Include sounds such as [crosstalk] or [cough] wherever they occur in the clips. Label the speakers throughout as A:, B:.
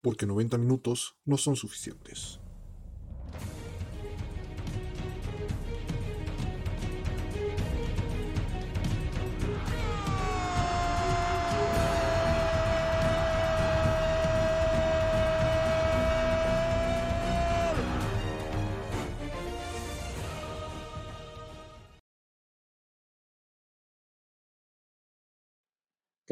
A: porque 90 minutos no son suficientes.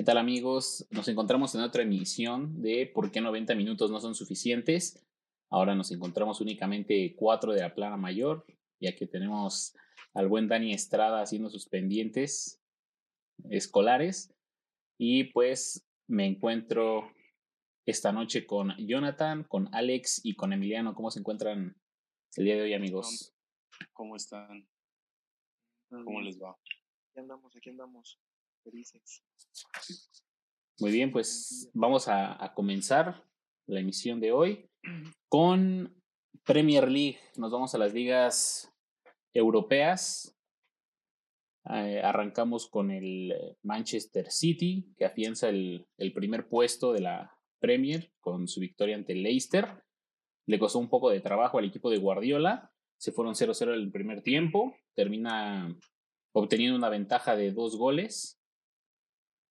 B: ¿Qué tal amigos? Nos encontramos en otra emisión de ¿Por qué 90 minutos no son suficientes? Ahora nos encontramos únicamente cuatro de la plana mayor, ya que tenemos al buen Dani Estrada haciendo sus pendientes escolares. Y pues me encuentro esta noche con Jonathan, con Alex y con Emiliano. ¿Cómo se encuentran el día de hoy, amigos?
C: ¿Cómo están? ¿Cómo les va?
D: Aquí andamos, aquí andamos.
B: Muy bien, pues vamos a, comenzar la emisión de hoy con Premier League. Nos vamos a las ligas europeas. Eh, arrancamos con el Manchester City, que afianza el, el, primer puesto de la Premier con su victoria ante Leicester. Le costó un poco de trabajo al equipo de Guardiola. Se fueron 0-0 el primer tiempo. Termina obteniendo una ventaja de dos goles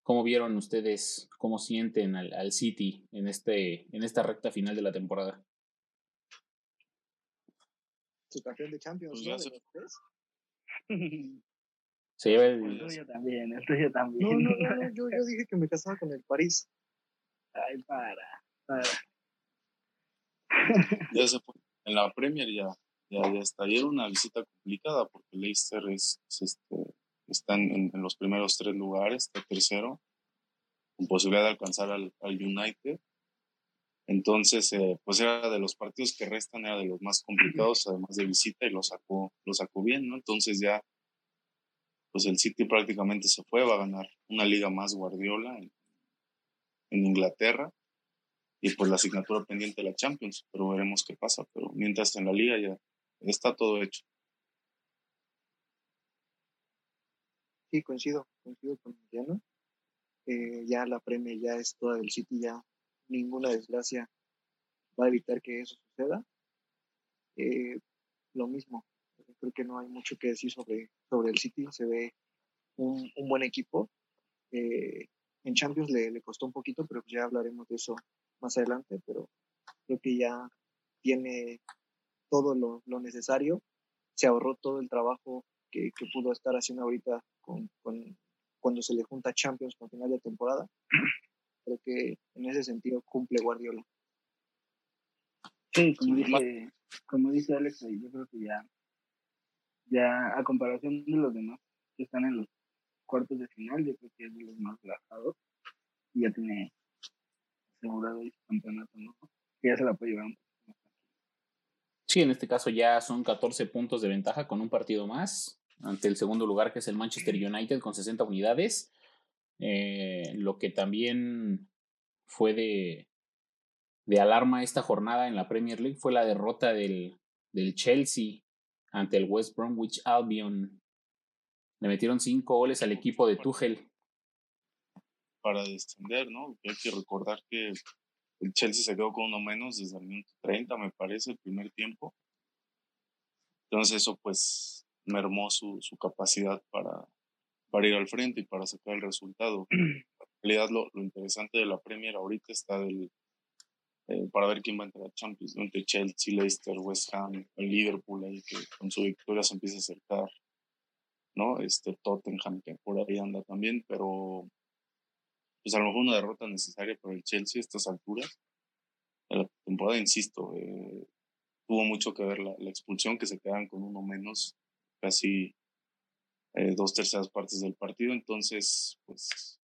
B: ¿Cómo vieron ustedes, cómo sienten al, City en, este, en esta recta final de la temporada?
D: Su campeón de Champions,
C: pues
D: ¿no?
B: Se lleva [laughs]
E: el... el tuyo también, el tuyo también.
D: No, no, no, [laughs] yo, yo dije que me casaba con el París.
E: Ay, para, para. [laughs]
C: Ya se fue. En la Premier ya, ya, ya está. Y era una visita complicada porque Leicester es, es este, están en, los primeros tres lugares, está tercero, con posibilidad de alcanzar al, United. Entonces, eh, pues era de los partidos que restan, era de los más complicados, además de visita, y lo sacó, lo sacó bien, ¿no? Entonces ya, pues el City prácticamente se fue, va a ganar una liga más Guardiola en, en Inglaterra, y pues la asignatura pendiente de la Champions, pero veremos qué pasa, pero mientras en la liga ya está todo hecho.
D: Sí, coincido, coincido con Mariano. Eh, ya la premia ya es toda del City, ya ninguna desgracia va a evitar que eso suceda. Eh, lo mismo, creo que no hay mucho que decir sobre, sobre el City, se ve un, buen equipo. Eh, en Champions le, le, costó un poquito, pero ya hablaremos de eso más adelante, pero creo que ya tiene todo lo, lo necesario, se ahorró todo el trabajo que, que pudo estar haciendo ahorita con, cuando se le junta Champions con final de temporada. Creo que en ese sentido cumple Guardiola.
E: Sí, como dice, como dice Alex, yo creo que ya, ya a comparación de los demás que están en los cuartos de final, yo creo que es de los más relajados y ya tiene asegurado el campeonato, ¿no? Que ya se la puede llevar un poco más.
B: Sí, en este caso ya son 14 puntos de ventaja con un partido más ante el segundo lugar que es el Manchester United con 60 unidades. Eh, lo que también fue de, de alarma esta jornada en la Premier League fue la derrota del, del Chelsea ante el West Bromwich Albion. Le metieron cinco goles al equipo de Tuchel.
C: Para descender, ¿no? Hay que recordar que el Chelsea se quedó con uno menos desde el minuto 30, me parece, el primer tiempo. Entonces eso pues mermó su, su capacidad para, para ir al frente y para sacar el resultado. [clears throat] En realidad, lo, lo interesante de la Premier ahorita está del, eh, para ver quién va a entrar a Champions, entre Chelsea, Leicester, West Ham, el Liverpool, ahí que con su victoria se empieza a acercar, ¿no? Este Tottenham, que por ahí anda también, pero pues a lo mejor una derrota necesaria para el Chelsea a estas alturas. la temporada, insisto, eh, tuvo mucho que ver la, la, expulsión, que se quedan con uno menos casi eh, dos terceras partes del partido, entonces, pues,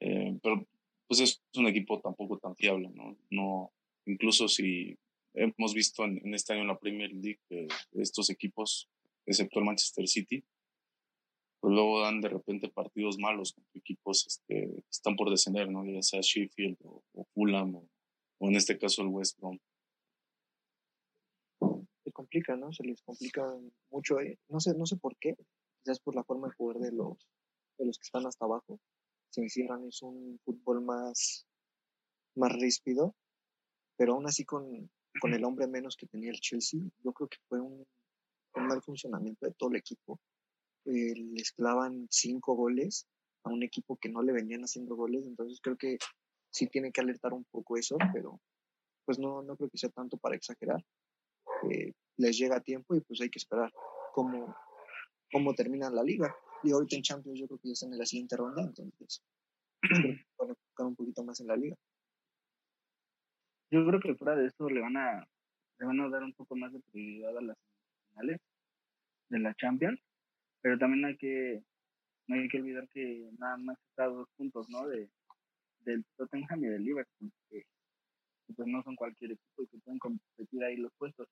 C: eh, pero pues es un equipo tampoco tan fiable, ¿no? incluso si hemos visto en, este año en la Premier League que estos equipos, excepto el Manchester City, pues luego dan de repente partidos malos contra equipos este, están por descender, ¿no? Ya sea Sheffield o, Fulham o, o, en este caso el West Brom
D: complica, ¿no? Se les complica mucho, eh, no sé, no sé por qué, quizás por la forma de jugar de los, de los que están hasta abajo. Se encierran, es un fútbol más, más ríspido, pero aún así con, con el hombre menos que tenía el Chelsea, yo creo que fue un, un mal funcionamiento de todo el equipo. Eh, les clavan cinco goles a un equipo que no le venían haciendo goles, entonces creo que sí tiene que alertar un poco eso, pero pues no, no creo que sea tanto para exagerar. Eh, les llega a tiempo y pues hay que esperar cómo, cómo termina la liga. Y ahorita en Champions yo creo que ya están en la siguiente ronda, entonces [clears throat] van a enfocar un poquito más en la liga.
E: Yo creo que fuera de esto le van a, le van a dar un poco más de prioridad a las finales de la Champions, pero también hay que, no hay que olvidar que nada más está dos puntos, ¿no? De, del Tottenham y del Liverpool, que, pues no son cualquier equipo y que pueden competir ahí los puestos.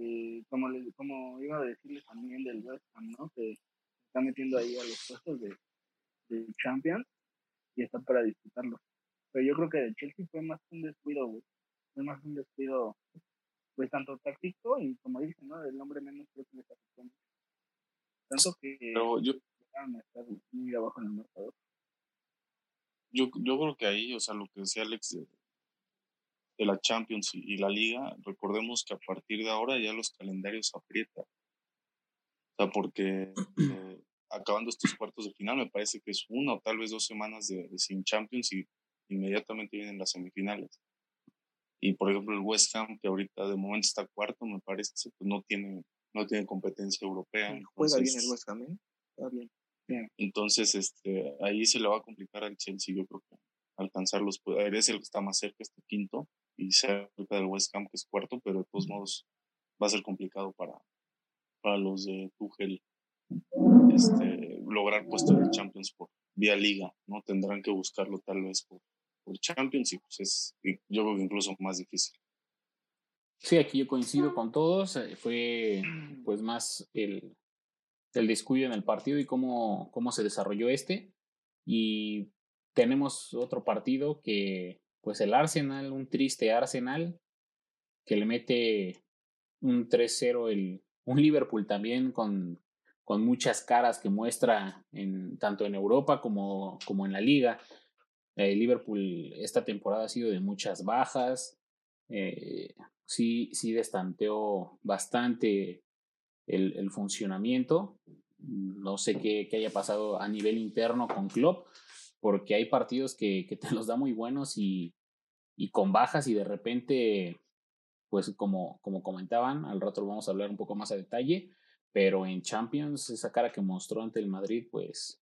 E: Eh, como, les, como iba a decirles también del West Ham, ¿no? Que está metiendo ahí a los puestos de, de Champions y está para disputarlo. Pero yo creo que de Chelsea fue más un descuido, güey. Fue más un descuido, pues tanto táctico y como dicen, ¿no? El hombre menos creo que les afectó mucho. Tanto que
C: Pero yo,
E: llegaron a estar muy abajo en el mercado.
C: yo, yo creo que ahí, o sea, lo que decía Alex de, de la Champions y, la Liga, recordemos que a partir de ahora ya los calendarios aprietan. O sea, porque eh, [clears throat] acabando estos cuartos de final, me parece que es una o tal vez dos semanas de, de sin Champions y inmediatamente vienen las semifinales. Y por ejemplo, el West Ham, que ahorita de momento está cuarto, me parece, pues no tiene, no tiene competencia europea.
D: Juega bien el West Ham, ¿eh? Está bien.
C: entonces, este, ahí se le va a complicar al Chelsea, yo creo que alcanzarlos. Pues, es el que está más cerca, este quinto, y cerca del West Ham, que es cuarto, pero de todos modos va a ser complicado para, para los de Tuchel este, lograr puesto de Champions por vía liga, ¿no? Tendrán que buscarlo tal vez por, por Champions y pues es, yo creo que incluso más difícil.
B: Sí, aquí yo coincido con todos. eh, Fue pues más el, el descuido en el partido y cómo, cómo se desarrolló este. Y tenemos otro partido que, pues el Arsenal, un triste Arsenal, que le mete un 3-0 el, un Liverpool también con, con muchas caras que muestra en, tanto en Europa como, como en la liga. El Liverpool esta temporada ha sido de muchas bajas. eh, sí, sí destanteó bastante el, funcionamiento. No sé qué, qué haya pasado a nivel interno con Klopp, porque hay partidos que, que te los da muy buenos y, y con bajas y de repente, pues como, como comentaban, al rato lo vamos a hablar un poco más a detalle, pero en Champions esa cara que mostró ante el Madrid, pues,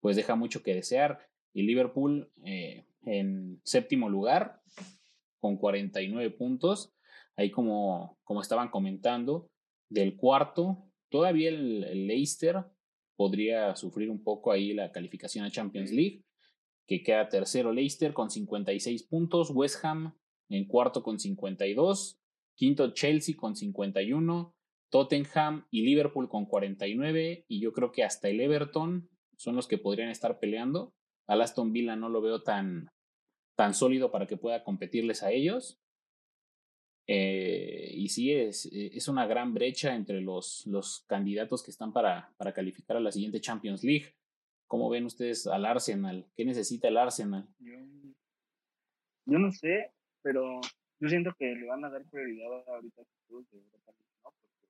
B: pues deja mucho que desear. Y Liverpool eh, en séptimo lugar con 49 puntos. Ahí como, como estaban comentando, del cuarto, todavía el, el Leicester podría sufrir un poco ahí la calificación a Champions League, que queda tercero Leicester con 56 puntos, West Ham en cuarto con 52, quinto Chelsea con 51, Tottenham y Liverpool con 49 y yo creo que hasta el Everton son los que podrían estar peleando. Al Aston Villa no lo veo tan, tan sólido para que pueda competirles a ellos. Eh, y sí, es, es una gran brecha entre los, los candidatos que están para, para calificar a la siguiente Champions League. ¿Cómo ven ustedes al Arsenal? ¿Qué necesita el Arsenal?
E: Yo, no sé, pero yo siento que le van a dar prioridad ahorita a los de Europa League, ¿no? Porque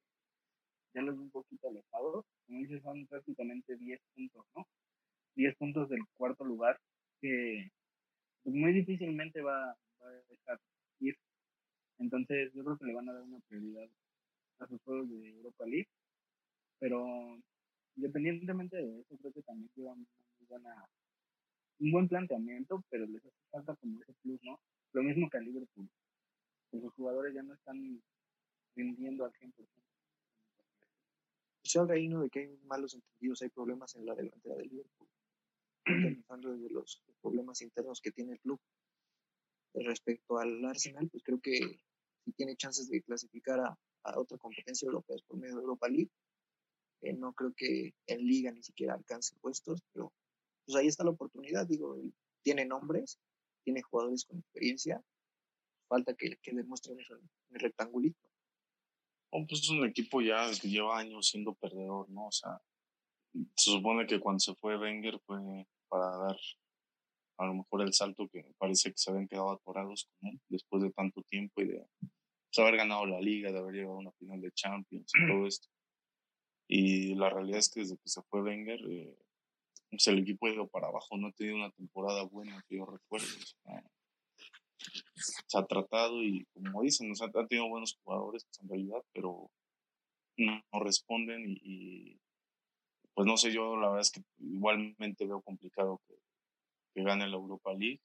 E: ya los veo un poquito alejados. Como dices, son prácticamente 10 puntos, ¿no? 10 puntos del cuarto lugar que pues, muy difícilmente va, va a dejar ir. Entonces, yo creo que le van a dar una prioridad a sus juegos de Europa League. Pero independientemente de eso, creo que también llevan una muy buena, un buen planteamiento, pero les hace falta como ese plus, ¿no? Lo mismo que a Liverpool. Sus jugadores ya no están rindiendo al 100%.
D: Se habla ahí, ¿no? De que hay malos entendidos, hay problemas en la delantera del Liverpool. Pensando desde los problemas internos que tiene el club. Respecto al Arsenal, pues creo que si tiene chances de clasificar a, a otra competencia europea por medio de Europa League. Eh, no creo que en Liga ni siquiera alcance puestos, pero pues ahí está la oportunidad. Digo, tiene nombres, tiene jugadores con experiencia. Falta que, que demuestren eso el rectangulito.
C: Oh, pues es un equipo ya que lleva años siendo perdedor, ¿no? O sea, se supone que cuando se fue Wenger fue para dar a lo mejor el salto que parece que se habían quedado atorados con él. después de tanto tiempo y de pues, haber ganado la liga, de haber llegado a una final de Champions y todo esto. Y la realidad es que desde que se fue Wenger, eh, pues el equipo ha ido para abajo, no ha tenido una temporada buena que yo recuerdo. se ha tratado y, como dicen, o ha tenido buenos jugadores pues, en realidad, pero no, responden y, pues no sé, yo la verdad es que igualmente veo complicado que, gane la Europa League.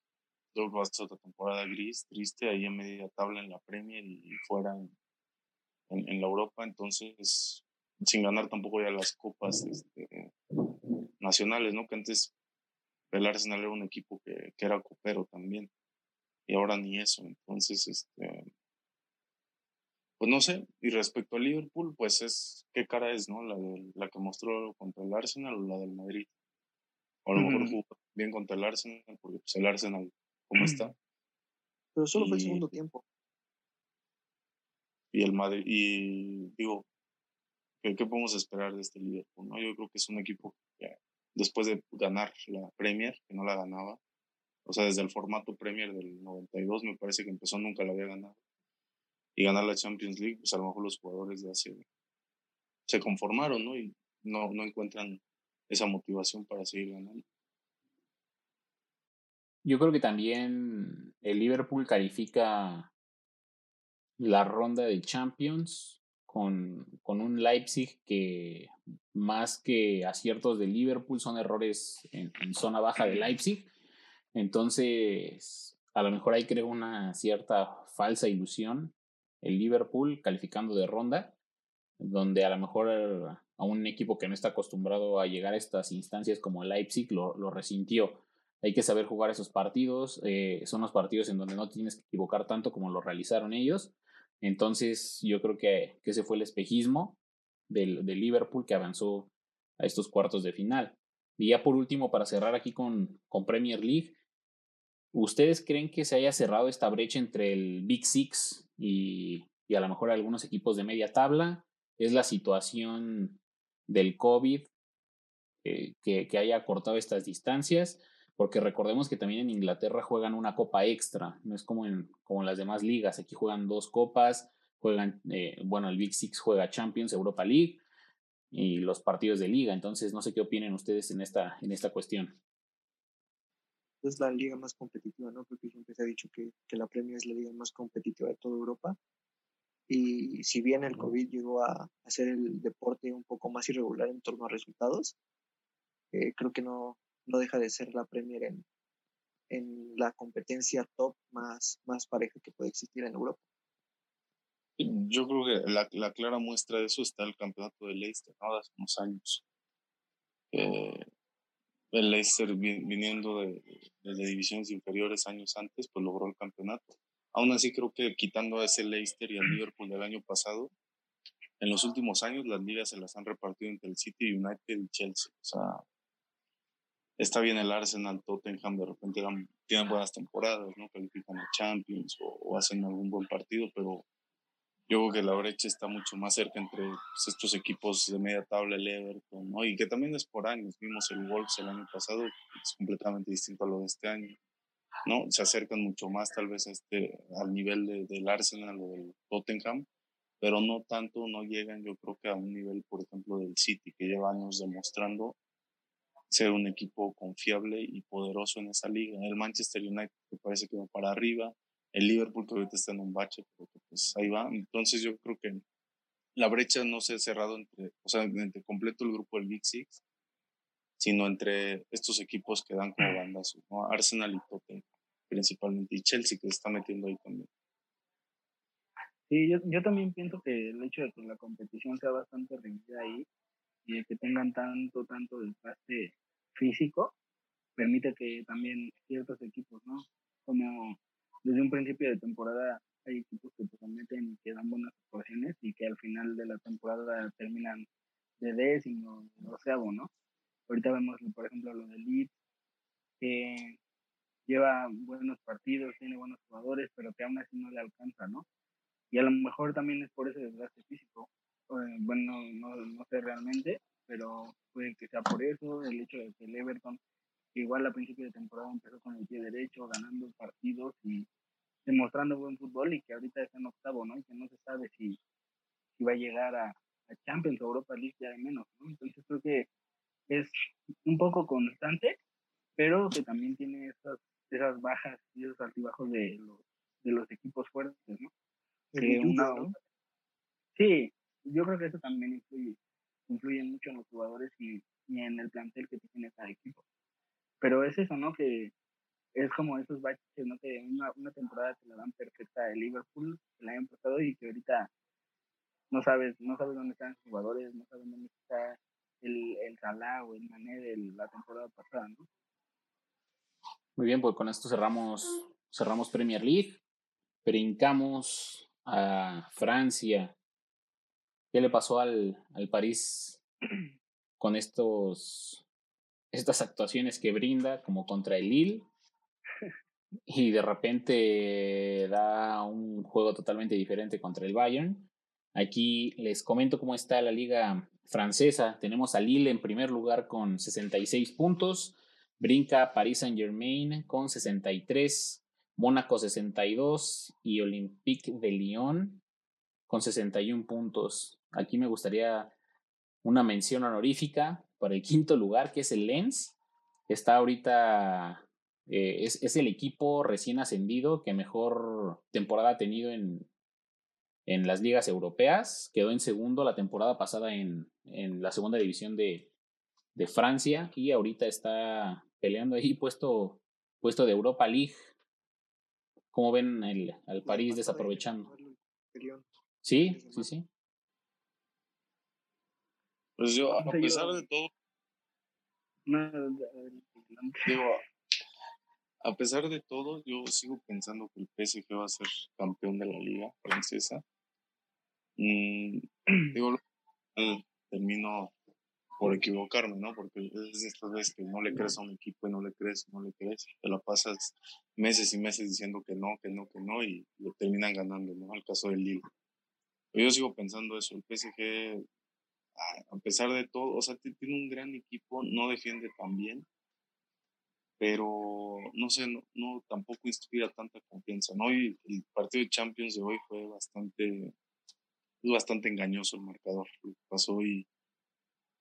C: Que va a ser otra temporada gris, triste, ahí en media tabla en la Premier y fuera en, en, la Europa, entonces sin ganar tampoco ya las copas este, nacionales, ¿no? Que antes el Arsenal era un equipo que, que era copero también y ahora ni eso, entonces, este, pues no sé, y respecto al Liverpool, pues es, ¿qué cara es, no? La, de, la que mostró contra el Arsenal o la del Madrid. O a lo mejor jugó bien contra el Arsenal, porque pues el Arsenal, ¿cómo está?
D: Pero solo fue el segundo tiempo.
C: Y el Madrid, y digo, ¿qué, ¿qué, podemos esperar de este Liverpool? ¿no? Yo creo que es un equipo que después de ganar la Premier, que no la ganaba, o sea, desde el formato Premier del 92 me parece que empezó, nunca la había ganado y ganar la Champions League, pues a lo mejor los jugadores ya se, se conformaron, ¿no? Y no, no encuentran esa motivación para seguir ganando.
B: Yo creo que también el Liverpool califica la ronda de Champions con, con, un Leipzig que más que aciertos de Liverpool son errores en, en, zona baja de Leipzig. Entonces, a lo mejor ahí creo una cierta falsa ilusión el Liverpool calificando de ronda, donde a lo mejor a un equipo que no está acostumbrado a llegar a estas instancias como el Leipzig lo, lo resintió. Hay que saber jugar esos partidos, eh, son los partidos en donde no tienes que equivocar tanto como lo realizaron ellos. Entonces yo creo que, que ese fue el espejismo del, del, Liverpool que avanzó a estos cuartos de final. Y ya por último, para cerrar aquí con, con Premier League, ¿ustedes creen que se haya cerrado esta brecha entre el Big Six y, a lo mejor algunos equipos de media tabla. Es la situación del COVID eh, que, que, haya cortado estas distancias, porque recordemos que también en Inglaterra juegan una copa extra, no es como en, como en las demás ligas, aquí juegan dos copas, juegan, eh, bueno, el Big Six juega Champions, Europa League y los partidos de liga, entonces no sé qué opinen ustedes en esta, en esta cuestión
D: es la liga más competitiva, ¿no? Porque siempre se ha dicho que, que, la Premier es la liga más competitiva de toda Europa. Y si bien el COVID llegó a hacer el deporte un poco más irregular en torno a resultados, eh, creo que no, no deja de ser la Premier en, en la competencia top más, más pareja que puede existir en Europa.
C: Yo creo que la, la clara muestra de eso está el campeonato de Leicester, ¿no? Hace unos años. Eh, el Leicester viniendo de, de, divisiones inferiores años antes, pues logró el campeonato. Aún así creo que quitando a ese Leicester y al Liverpool del año pasado, en los últimos años las ligas se las han repartido entre el City, United y Chelsea. O sea, está bien el Arsenal, Tottenham, de repente tienen buenas temporadas, ¿no? Califican a Champions o, o hacen algún buen partido, pero yo creo que la brecha está mucho más cerca entre pues, estos equipos de media tabla, el Everton, ¿no? Y que también es por años. Vimos el Wolves el año pasado, es completamente distinto a lo de este año, ¿no? Se acercan mucho más tal vez a este, al nivel de, del Arsenal o del Tottenham, pero no tanto, no llegan yo creo que a un nivel, por ejemplo, del City, que lleva años demostrando ser un equipo confiable y poderoso en esa liga. El Manchester United que parece que va para arriba, el Liverpool que ahorita está en un bache, pero pues ahí va. Entonces yo creo que la brecha no se ha cerrado entre, o sea, entre completo el grupo del Big Six, sino entre estos equipos que dan como bandas, ¿no? Arsenal y Tottenham principalmente, y Chelsea que se está metiendo ahí también.
E: Sí, yo, yo también pienso que el hecho de que la competición sea bastante reñida ahí y de que tengan tanto, tanto desgaste físico, permite que también ciertos equipos, ¿no? Como desde un principio de temporada hay equipos que prometen y que dan buenas actuaciones y que al final de la temporada terminan de décimo, doceavo, ¿no? Ahorita vemos, por ejemplo, lo de Leeds, que lleva buenos partidos, tiene buenos jugadores, pero que aún así no le alcanza, ¿no? Y a lo mejor también es por ese desgaste físico. Eh, bueno, no, no sé realmente, pero puede que sea por eso, el hecho de que el Everton igual a principio de temporada empezó con el pie derecho, ganando partidos y, demostrando buen fútbol y que ahorita está en octavo, ¿no? Y que no se sabe si, si va a llegar a, a Champions o Europa League ya de menos, ¿no? Entonces creo que es un poco constante, pero que también tiene esas, esas bajas y esos altibajos de los, de los equipos fuertes, ¿no? Que una, Sí, yo creo que eso también influye, influye mucho en los jugadores y, y en el plantel que tiene cada equipo. Pero es eso, ¿no? Que es como esos baches, ¿no? Que una, una temporada te la dan perfecta el Liverpool el año pasado y que ahorita no sabes, no sabes dónde están los jugadores, no sabes dónde está el, el Salah o el Mané de la temporada pasada, ¿no?
B: Muy bien, pues con esto cerramos, cerramos Premier League, brincamos a Francia. ¿Qué le pasó al, al París con estos estas actuaciones que brinda como contra el Lille y de repente da un juego totalmente diferente contra el Bayern. Aquí les comento cómo está la liga francesa. Tenemos a Lille en primer lugar con 66 puntos, brinca Paris Saint-Germain con 63, Mónaco 62 y Olympique de Lyon con 61 puntos. Aquí me gustaría una mención honorífica para el quinto lugar, que es el Lens. Está ahorita, eh, es, es, el equipo recién ascendido que mejor temporada ha tenido en, en las ligas europeas. Quedó en segundo la temporada pasada en, en la segunda división de, de, Francia y ahorita está peleando ahí [laughs] puesto, puesto de Europa League. ¿Cómo ven el, al París desaprovechando? Sí, sí, sí.
C: Pues yo, a pesar de todo, digo, a pesar de todo, yo sigo pensando que el PSG va a ser campeón de la liga francesa. Y [clears throat] digo, termino por equivocarme, ¿no? Porque es esta vez que no le crees a un equipo y no le crees, no le crees. Te la pasas meses y meses diciendo que no, que no, que no y lo terminan ganando, ¿no? Al caso del Lille. Pero yo sigo pensando eso. El PSG a pesar de todo, o sea, tiene un gran equipo, no defiende tan bien, pero no sé, no, no tampoco inspira tanta confianza, ¿no? Y el partido de Champions de hoy fue bastante, bastante engañoso el marcador, lo que pasó y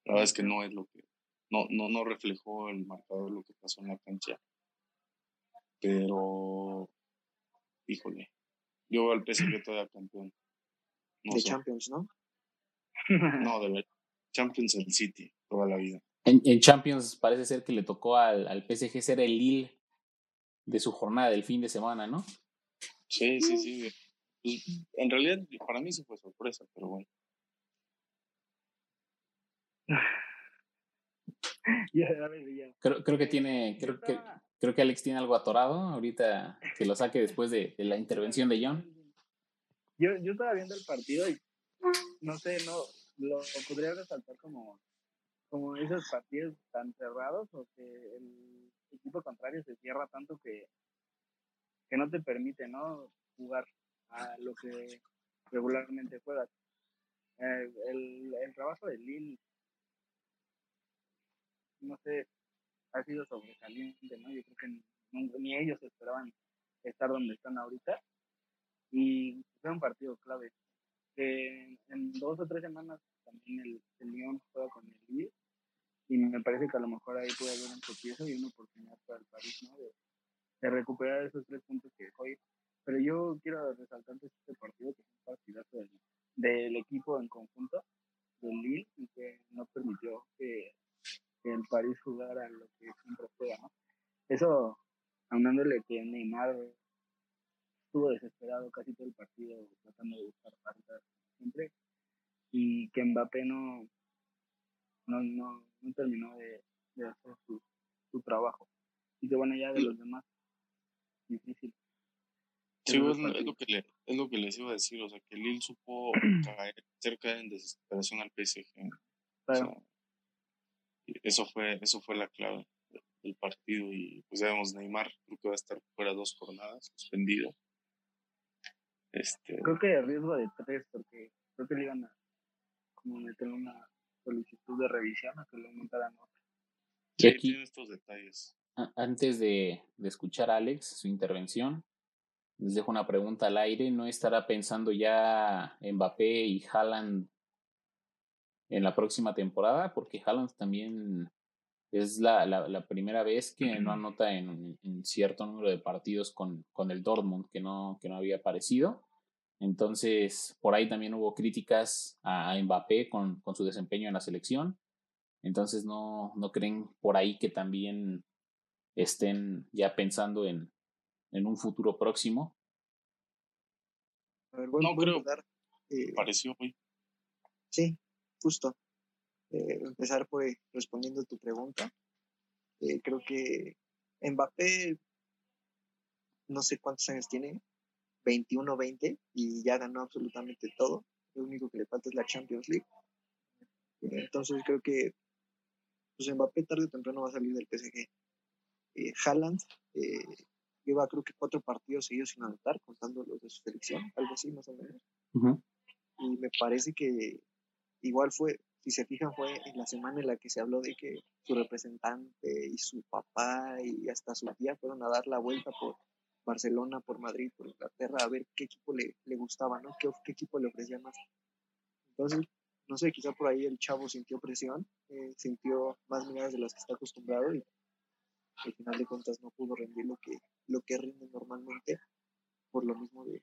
C: la verdad es que no es lo que, no, no, no reflejó el marcador lo que pasó en la cancha, pero, híjole, yo al PSG todavía campeón.
D: de Champions, ¿no?
C: No, [laughs] de verdad. Champions el City, toda la vida.
B: En, en, Champions parece ser que le tocó al, al PSG ser el Lille de su jornada del fin de semana, ¿no?
C: Sí, sí, sí. Pues, en realidad, para mí sí fue sorpresa, pero bueno. [laughs]
B: Creo, creo que tiene, creo que, creo que Alex tiene algo atorado ahorita que lo saque después de, de la intervención de John.
E: Yo, yo estaba viendo el partido y no sé, no, lo, podría resaltar como, como esos partidos tan cerrados o que el equipo contrario se cierra tanto que, que no te permite, ¿no? Jugar a lo que regularmente juegas. Eh, el, el trabajo de Lille, no sé, ha sido sobresaliente, ¿no? Yo creo que ni, ni ellos esperaban estar donde están ahorita y fue un partido clave que en dos o tres semanas también el, el Lyon juega con el Lille y me parece que a lo mejor ahí puede haber un tropiezo y una oportunidad para el París, ¿no? De, recuperar esos tres puntos que dejó ir. Pero yo quiero resaltar este partido que es un del, equipo en conjunto, del Lille, y que no permitió que, que el París jugara lo que siempre juega, ¿no? Eso, aunándole que Neymar estuvo desesperado casi todo el partido tratando de buscar faltas siempre y que Mbappé no no, no, no terminó de, de hacer su, su, trabajo y que bueno ya de los demás difícil
C: Sí, es, es, lo que le, es lo que les iba a decir, o sea, que Lille supo [clears throat] caer, cerca en desesperación al PSG. Claro. O sea, eso fue, eso fue la clave del partido y pues ya vemos Neymar, creo que va a estar fuera dos jornadas, suspendido. Este...
E: Creo que riesgo de tres, porque creo que le iban a como meter una solicitud de revisión a que le aumentaran otra.
C: Sí, aquí, estos detalles.
B: Antes de, de escuchar a Alex, su intervención, les dejo una pregunta al aire. ¿No estará pensando ya Mbappé y Haaland en la próxima temporada? Porque Haaland también es la, la, primera vez que no anota en, cierto número de partidos con, con el Dortmund, que no, que no había aparecido. Entonces, por ahí también hubo críticas a, Mbappé con, con, su desempeño en la selección. Entonces, no, no creen por ahí que también estén ya pensando en, en un futuro próximo.
C: no creo. Eh, pareció muy.
D: Sí, justo. Eh, empezar por respondiendo tu pregunta. Eh, creo que Mbappé, no sé cuántos años tiene, 21 20, y ya ganó absolutamente todo. Lo único que le falta es la Champions League. Entonces creo que pues Mbappé tarde o temprano va a salir del PSG. Eh, Haaland eh, lleva creo que cuatro partidos seguidos sin anotar, contando los de su selección, algo así más o menos. Y me parece que igual fue, si se fijan, fue en la semana en la que se habló de que su representante y su papá y hasta su tía fueron a dar la vuelta por Barcelona, por Madrid, por Inglaterra, a ver qué equipo le, le gustaba, ¿no? ¿Qué, ¿Qué, equipo le ofrecía más. Entonces, no sé, quizá por ahí el chavo sintió presión, eh, sintió más miradas de las que está acostumbrado y al final de cuentas no pudo rendir lo que, lo que rinde normalmente por lo mismo de,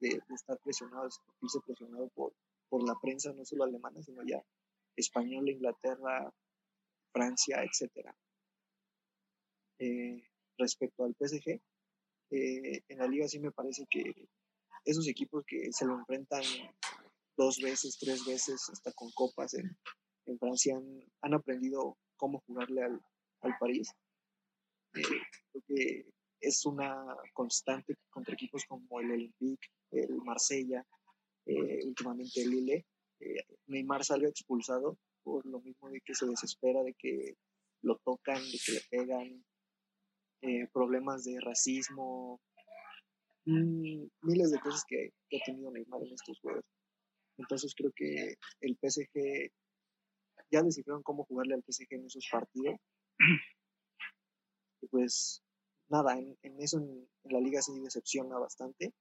D: de, estar presionado, sentirse presionado por, por la prensa, no solo alemana, sino ya española, Inglaterra, Francia, etc. Eh, respecto al PSG, eh, en la liga sí me parece que esos equipos que se lo enfrentan dos veces, tres veces, hasta con copas en, Francia, han, aprendido cómo jugarle al, al París. Eh, creo que es una constante contra equipos como el Olympique, el Marsella, últimamente el Lille. Eh, Neymar salga expulsado por lo mismo de que se desespera, de que lo tocan, de que le pegan, problemas de racismo, mm, miles de cosas que, ha tenido Neymar en estos juegos. Entonces creo que el PSG ya descifraron cómo jugarle al PSG en esos partidos. Y pues nada, en, eso en, la liga sí decepciona bastante.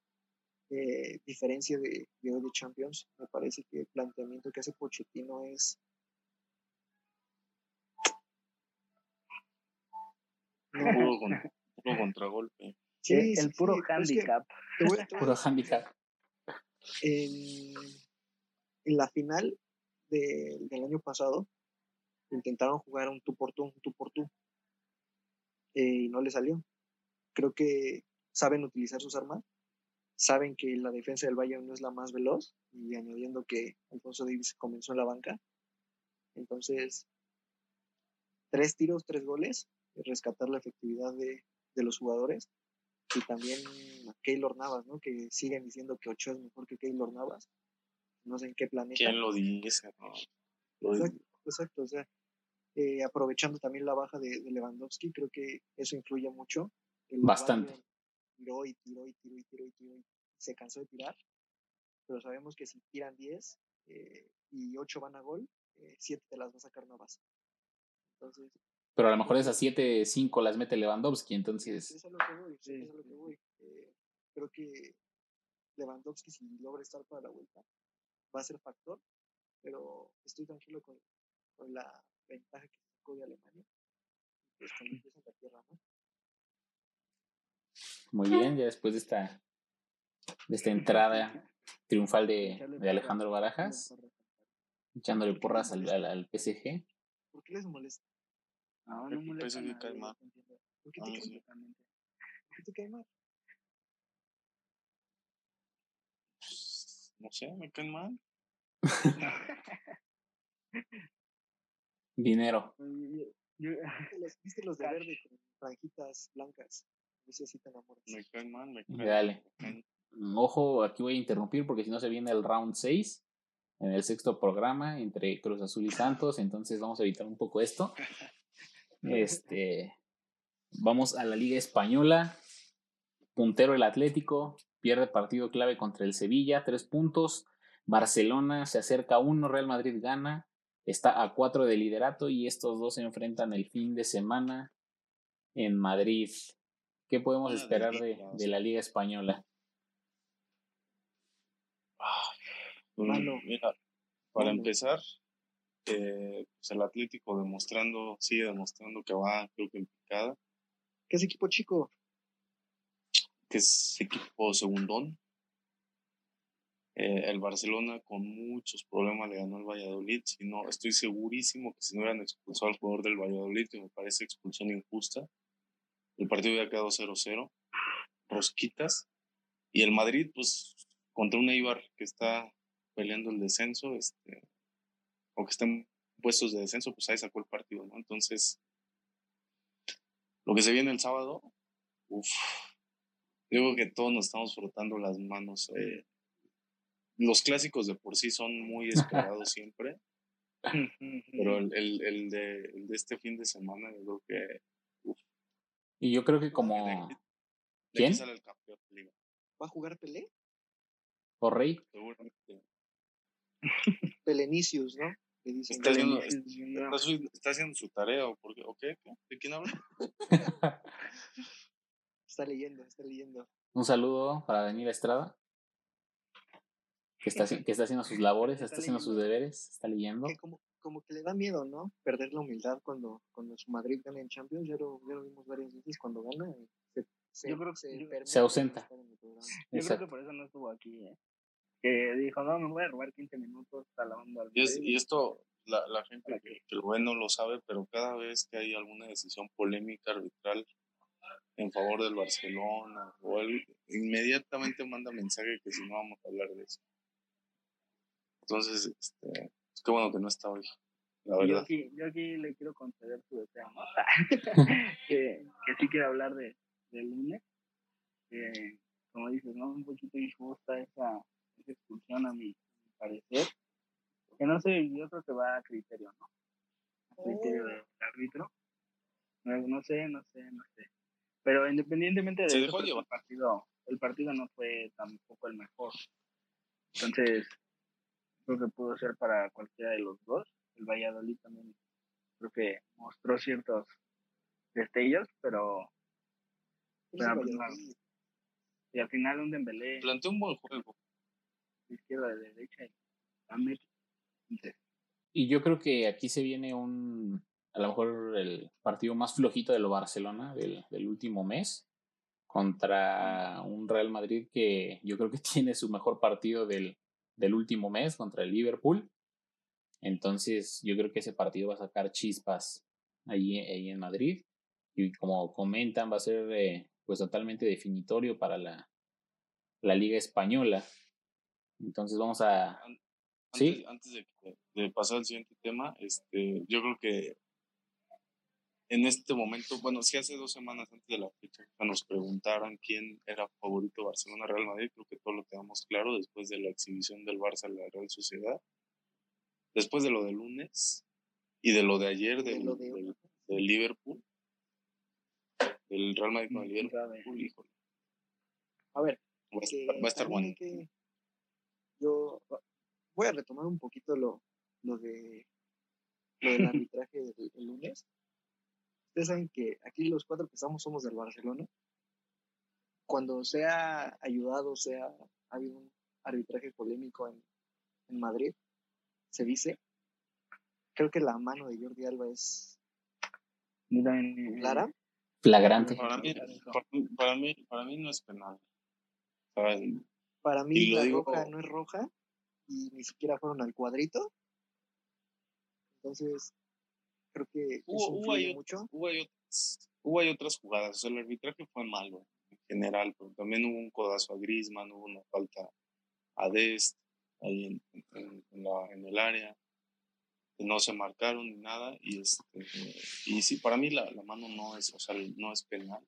D: Eh, diferencia de, de de Champions, me parece que el planteamiento que hace Pochettino es
C: puro, contragolpe.
E: Sí, el puro handicap. [laughs]
B: puro handicap.
D: En, en la final del año pasado intentaron jugar un tú por tú, un tú por tú, eh, y no le salió. Creo que saben utilizar sus armas, saben que la defensa del Bayern no es la más veloz, y añadiendo que Alfonso Davis comenzó en la banca. Entonces, tres tiros, tres goles, rescatar la efectividad de, de los jugadores. Y también a Keylor Navas, ¿no? que siguen diciendo que Ochoa es mejor que Keylor Navas no sé en qué planeta.
C: ¿Quién lo dice?
D: exacto, o sea, eh, aprovechando también la baja de, Lewandowski, creo que eso influye mucho.
B: Bastante.
D: Tiró y tiró y tiró y tiró y tiró y se cansó de tirar, pero sabemos que si tiran 10 eh, y 8 van a gol, 7 eh, te las va a sacar Navas. Entonces,
B: pero a lo mejor esas 7, 5 las mete Lewandowski, entonces...
D: Eso es lo que voy, sí. es lo que voy. creo que Lewandowski, si logra estar para la vuelta, va a ser factor, pero estoy tranquilo con, con la ventaja que sacó de Alemania. Pues con empieza la tierra, ¿no?
B: Muy bien, ya después de esta, de esta entrada triunfal de, de Alejandro Barajas, echándole porras al, al, al, PSG.
D: ¿Por qué les molesta?
E: No, no molesta.
C: PSG cae mal.
D: ¿Por qué te, ah, cae, mal? ¿Por qué te cae mal?
C: no sé, me caen mal.
B: Dinero.
D: ¿Viste los de verde con franjitas blancas? No sé si te enamoras.
C: Me caen mal, me caen
B: Dale. Ojo, aquí voy a interrumpir porque si no se viene el round 6 en el sexto programa entre Cruz Azul y Santos, entonces vamos a evitar un poco esto. [laughs] Este, vamos a la Liga Española. Puntero el Atlético, pierde partido clave contra el Sevilla, tres puntos. Barcelona se acerca a uno, Real Madrid gana, está a cuatro de liderato y estos dos se enfrentan el fin de semana en Madrid. ¿Qué podemos esperar de, de la Liga Española?
C: Mm,
D: Mano.
C: Mira, para empezar, eh, pues el Atlético demostrando, sigue demostrando que va, creo que en picada,
D: ¿Qué es equipo chico?
C: que es equipo segundón. Eh, el Barcelona con muchos problemas le ganó el Valladolid. Si no, estoy segurísimo que si no hubieran expulsado al jugador del Valladolid, que me parece expulsión injusta, el partido hubiera quedado 0-0, rosquitas. Y el Madrid, pues, contra un Eibar que está peleando el descenso, este, o que está en puestos de descenso, pues ahí sacó el partido, ¿no? Entonces, lo que se viene el sábado, uff, digo que todos nos estamos frotando las manos. eh, los clásicos de por sí son muy [laughs] esperados siempre, [laughs] pero el, el, el de, el de este fin de semana, yo creo que
B: Y yo creo que como
C: de
B: ¿Quién?
C: sale el campeón de liga,
D: ¿Va a jugar Pelé?
B: o Rey,
C: seguramente. [laughs]
D: Pelenicius, ¿no? Que dicen
C: Está haciendo, está, haciendo su tarea, ¿o por qué? ¿O qué? ¿Qué? ¿De quién habla? [laughs]
D: Está leyendo, está leyendo.
B: un saludo para Daniel Estrada, que está, que está haciendo sus labores,
E: Está
B: está haciendo sus deberes, está leyendo.
D: Que como, que le da miedo, ¿no? Perder la humildad cuando, cuando su Madrid gana en Champions. Ya lo, ya lo vimos varias veces. Cuando gana, se, se,
E: Yo creo que-
D: se,
E: yo-
D: permite
B: Se ausenta.
E: Yo creo que por eso no estuvo aquí, ¿eh? Que dijo, no, me voy a robar 15 minutos
C: Y, es-
E: Madrid.
C: y esto, la, la gente que, que lo ve no lo sabe, pero cada vez que hay alguna decisión polémica arbitral en favor del Barcelona, o él inmediatamente manda mensaje que si no vamos a hablar de eso. Entonces, este, es que bueno que no está hoy, la
E: Y Yo
C: verdad.
E: aquí, yo aquí le quiero conceder su deseo, ¿no? [laughs] que, que sí quiero hablar de, del lunes. Que, como dices, ¿no? Un poquito injusta esa, esa expulsión a mi, a mi parecer. Que no sé, yo creo que va a criterio, ¿no? A criterio del árbitro. No, no sé, no sé, no sé. Pero independientemente de eso, pues, el partido, el partido no fue tampoco el mejor. Entonces, creo que pudo ser para cualquiera de los dos. El Valladolid también creo que mostró ciertos destellos, pero y al final un Dembélé
C: Planteó un buen juego.
E: de izquierda de derecha y entonces,
B: Y yo creo que aquí se viene un, a lo mejor el partido más flojito de lo Barcelona del, del último mes contra un Real Madrid que yo creo que [laughs] tiene su mejor partido del, del último mes contra el Liverpool. Entonces yo creo que ese partido va a sacar chispas ahí, ahí en Madrid. Y como comentan, va a ser eh, pues totalmente definitorio para la, la Liga Española. Entonces vamos a...
C: Antes,
B: Sí.
C: antes de, de pasar al siguiente tema, este, yo creo que en este momento, bueno, si hace dos semanas antes de la fecha nos preguntaran quién era favorito Barcelona-Real Madrid, creo que todo lo quedamos claro después de la exhibición del Barça a la Real Sociedad. Después de lo del lunes y de lo de ayer
D: De
C: del,
D: lo de-
C: del- del Liverpool, del Real Madrid con el
E: sabe.
C: Liverpool, híjole,
D: A ver,
C: va a estar, va a estar
D: también
C: bueno.
D: que- yo voy a retomar un poquito lo, lo de lo del [laughs] arbitraje del, el lunes. Ustedes saben que aquí los cuatro que estamos somos del Barcelona. Cuando se ha ayudado, sea ha habido un arbitraje polémico en, en Madrid, se dice, creo que la mano de Jordi Alba es
E: Mira, en-
D: clara.
B: Flagrante.
C: Para mí, para, mí- para mí, para mí no es penal. Sea,
D: Para mí
C: Y lo
D: la
C: digo-
D: roja no es roja y ni siquiera fueron al cuadrito. Entonces, creo que
C: Hubo, hubo, ahí,
D: mucho.
C: hubo ahí otras, hubo ahí otras jugadas. O sea, el arbitraje fue malo en general, pero también hubo un codazo a Griezmann, hubo una falta a Dest ahí en, en- en la- en el área. que No se marcaron ni nada. Y, este, y sí, para mí la, la mano no es, o sea, no es penal.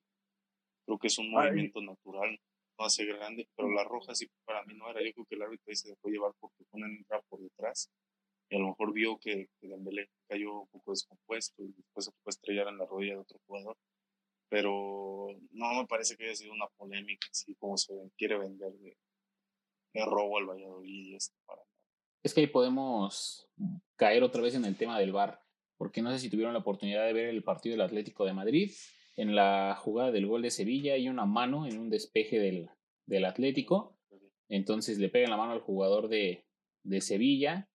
C: Creo que es un
E: Ay.
C: movimiento natural, no hace grande, pero la roja sí para mí no era. Yo creo que el árbitro ahí se dejó llevar porque una entrada por detrás y a lo mejor vio que, que Dembélé cayó un poco descompuesto y después se fue a estrellar en la rodilla de otro jugador. Pero no me parece que haya sido una polémica así como se quiere vender de, de robo al Valladolid y esto para
B: Es que ahí podemos caer otra vez en el tema del VAR, porque no sé si tuvieron la oportunidad de ver el partido del Atlético de Madrid. en la jugada del gol de Sevilla hay una mano en un despeje del, del Atlético. Entonces le pegan la mano al jugador de, de Sevilla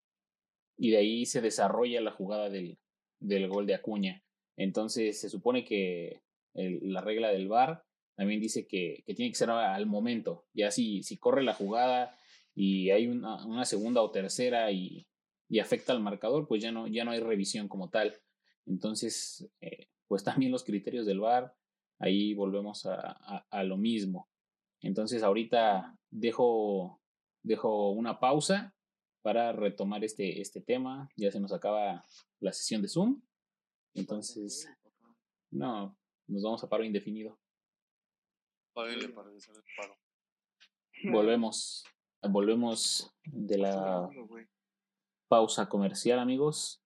B: y de ahí se desarrolla la jugada del, del gol de Acuña. Entonces se supone que la regla del VAR también dice que, que, tiene que ser al momento. Ya si, si corre la jugada y hay una, una segunda o tercera y, y, afecta al marcador, pues ya no, ya no hay revisión como tal. Entonces, eh, pues también los criterios del VAR, ahí volvemos a, a, a lo mismo. Entonces ahorita dejo, dejo una pausa para retomar este, este tema. Ya se nos acaba la sesión de Zoom. Entonces, no, nos vamos a paro indefinido. Volvemos, volvemos de la pausa comercial, amigos.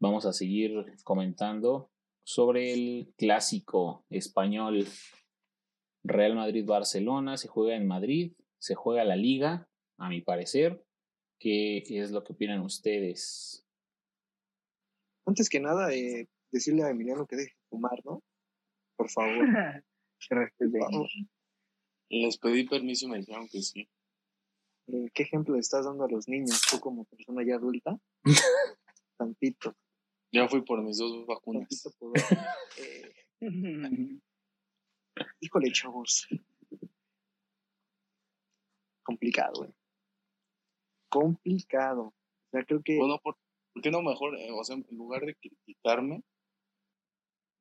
B: Vamos a seguir comentando sobre el clásico español Real Madrid-Barcelona. Se juega en Madrid, se juega la liga, a mi parecer. ¿Qué es lo que opinan ustedes?
D: Antes que nada, eh, decirle a Emiliano que deje de fumar, ¿no? [laughs] Por favor.
C: Les pedí permiso y me dijeron que sí.
D: Eh, ¿Qué ejemplo le estás dando a los niños tú como persona ya adulta? [laughs] Tantito.
C: Ya fui por mis dos vacunas. Por, [laughs] eh,
D: híjole, chavos. Complicado, güey. Complicado. O sea, creo que.
C: Bueno, ¿por, qué no mejor, eh, o sea, en lugar de criticarme,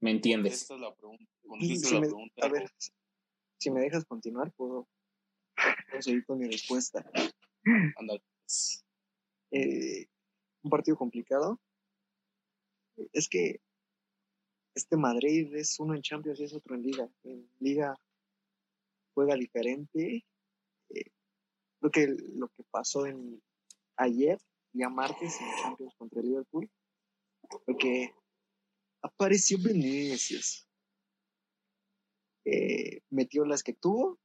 B: ¿Me entiendes?
C: Esta es la pregunta.
D: Si, me, a ver, si me dejas continuar, puedo, puedo seguir con mi respuesta.
C: Pues.
D: Eh, un partido complicado. Es que este Madrid es uno en Champions y es otro en Liga. En Liga juega diferente. Creo que lo que pasó en ayer, ya martes, en Champions contra Liverpool, porque apareció Vinicius. Eh, metió las que tuvo,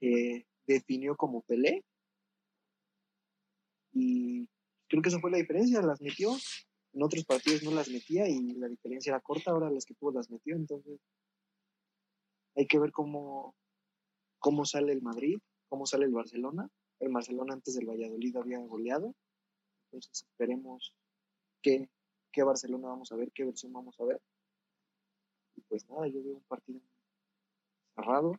D: eh, definió como Pelé y creo que esa fue la diferencia, las metió, en otros partidos no las metía y la diferencia era corta, ahora las que tuvo las metió, entonces hay que ver cómo, cómo sale el Madrid, cómo sale el Barcelona, el Barcelona antes del Valladolid había goleado, entonces esperemos que qué Barcelona vamos a ver, qué versión vamos a ver. Y pues nada, yo veo un partido cerrado,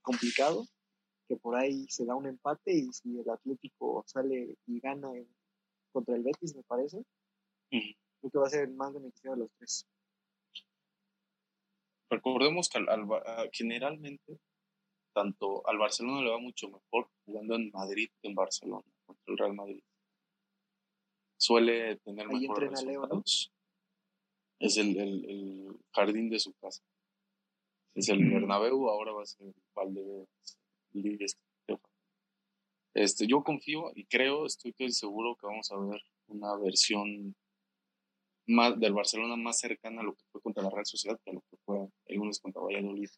D: complicado, que por ahí se da un empate y si el Atlético sale y gana contra el Betis, me parece, creo que va a ser el más beneficiado de los tres.
C: Recordemos que generalmente tanto al Barcelona le va mucho mejor jugando en Madrid que en Barcelona contra el Real Madrid suele tener mejores resultados. Es el, el, jardín de su casa. Es el Bernabéu, ahora va a ser el Este, yo confío y creo, estoy seguro que vamos a ver una versión más del Barcelona más cercana a lo que fue contra la Real Sociedad que a lo que fue el lunes contra Valladolid.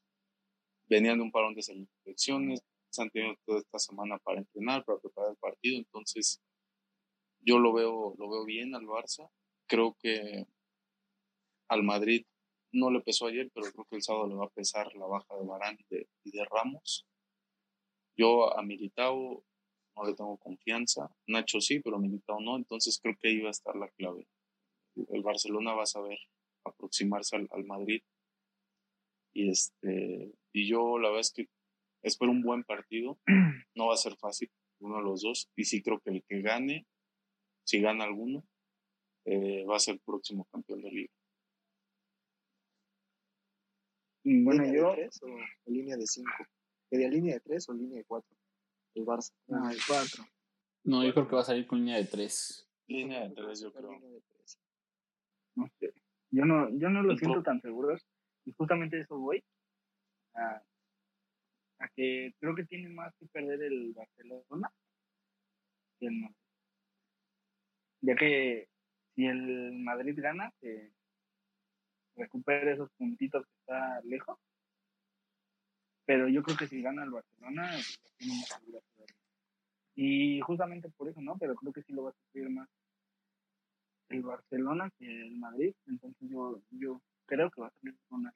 C: Venían de un parón de selecciones, se han tenido toda esta semana para entrenar, para preparar el partido, entonces yo lo veo, lo veo bien al Barça. Creo que al Madrid no le pesó ayer, pero creo que el sábado le va a pesar la baja de Barán y de, Ramos. Yo a Militao no le tengo confianza. Nacho sí, pero Militao no. Entonces creo que ahí va a estar la clave. El Barcelona va a saber aproximarse al, al Madrid. Y, este, y yo la verdad es que espero un buen partido. [clears throat] No va a ser fácil uno de los dos. Y sí creo que el que gane si gana alguno, eh, va a ser el próximo campeón de liga.
D: Bueno, ¿Línea yo... de tres o, línea de cinco? ¿Sería línea de tres o línea de cuatro? El Barça.
E: No, el cuatro.
B: No, yo creo que va a salir con línea de tres.
C: Línea de tres, yo creo.
E: No sé. Yo no, yo no lo siento tan seguro. Y justamente eso voy. A, que creo que tiene más que perder el Barcelona que el Madrid ya que si el Madrid gana, se recupera esos puntitos que está lejos. Pero yo creo que si gana el Barcelona, más Y justamente por eso, ¿no? Pero creo que sí lo va a sufrir más el Barcelona que el Madrid, entonces yo, yo creo que va a salir una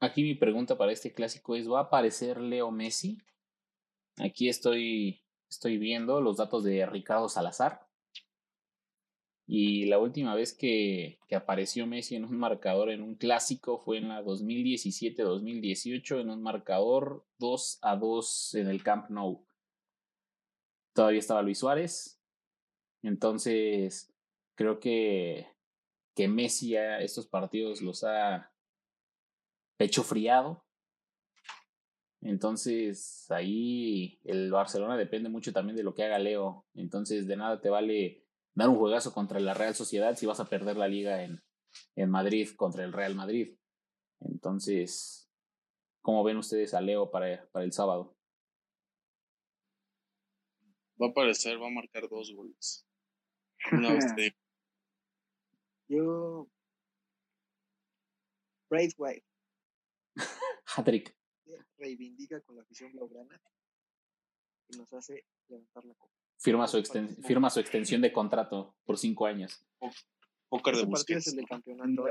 B: Aquí mi pregunta para este clásico es, ¿va a aparecer Leo Messi? Aquí estoy, estoy viendo los datos de Ricardo Salazar. Y la última vez que, que, apareció Messi en un marcador en un clásico fue en la 2017-2018 en un marcador 2 a 2 en el Camp Nou. Todavía estaba Luis Suárez. Entonces, creo que, que Messi a estos partidos los ha pecho friado. Entonces, ahí el Barcelona depende mucho también de lo que haga Leo. Entonces, de nada te vale dar un juegazo contra la Real Sociedad si vas a perder la liga en, en Madrid contra el Real Madrid. Entonces, ¿cómo ven ustedes a Leo para, para el sábado?
C: Va a aparecer, va a marcar dos goles. [laughs]
D: Yo. Braithwaite. White.
B: Hatrick.
D: Reivindica con la afición blaugrana y nos hace levantar la copa.
B: Firma su, firma su extensión de contrato por cinco años.
C: Póker de
D: partido es el del campeonato.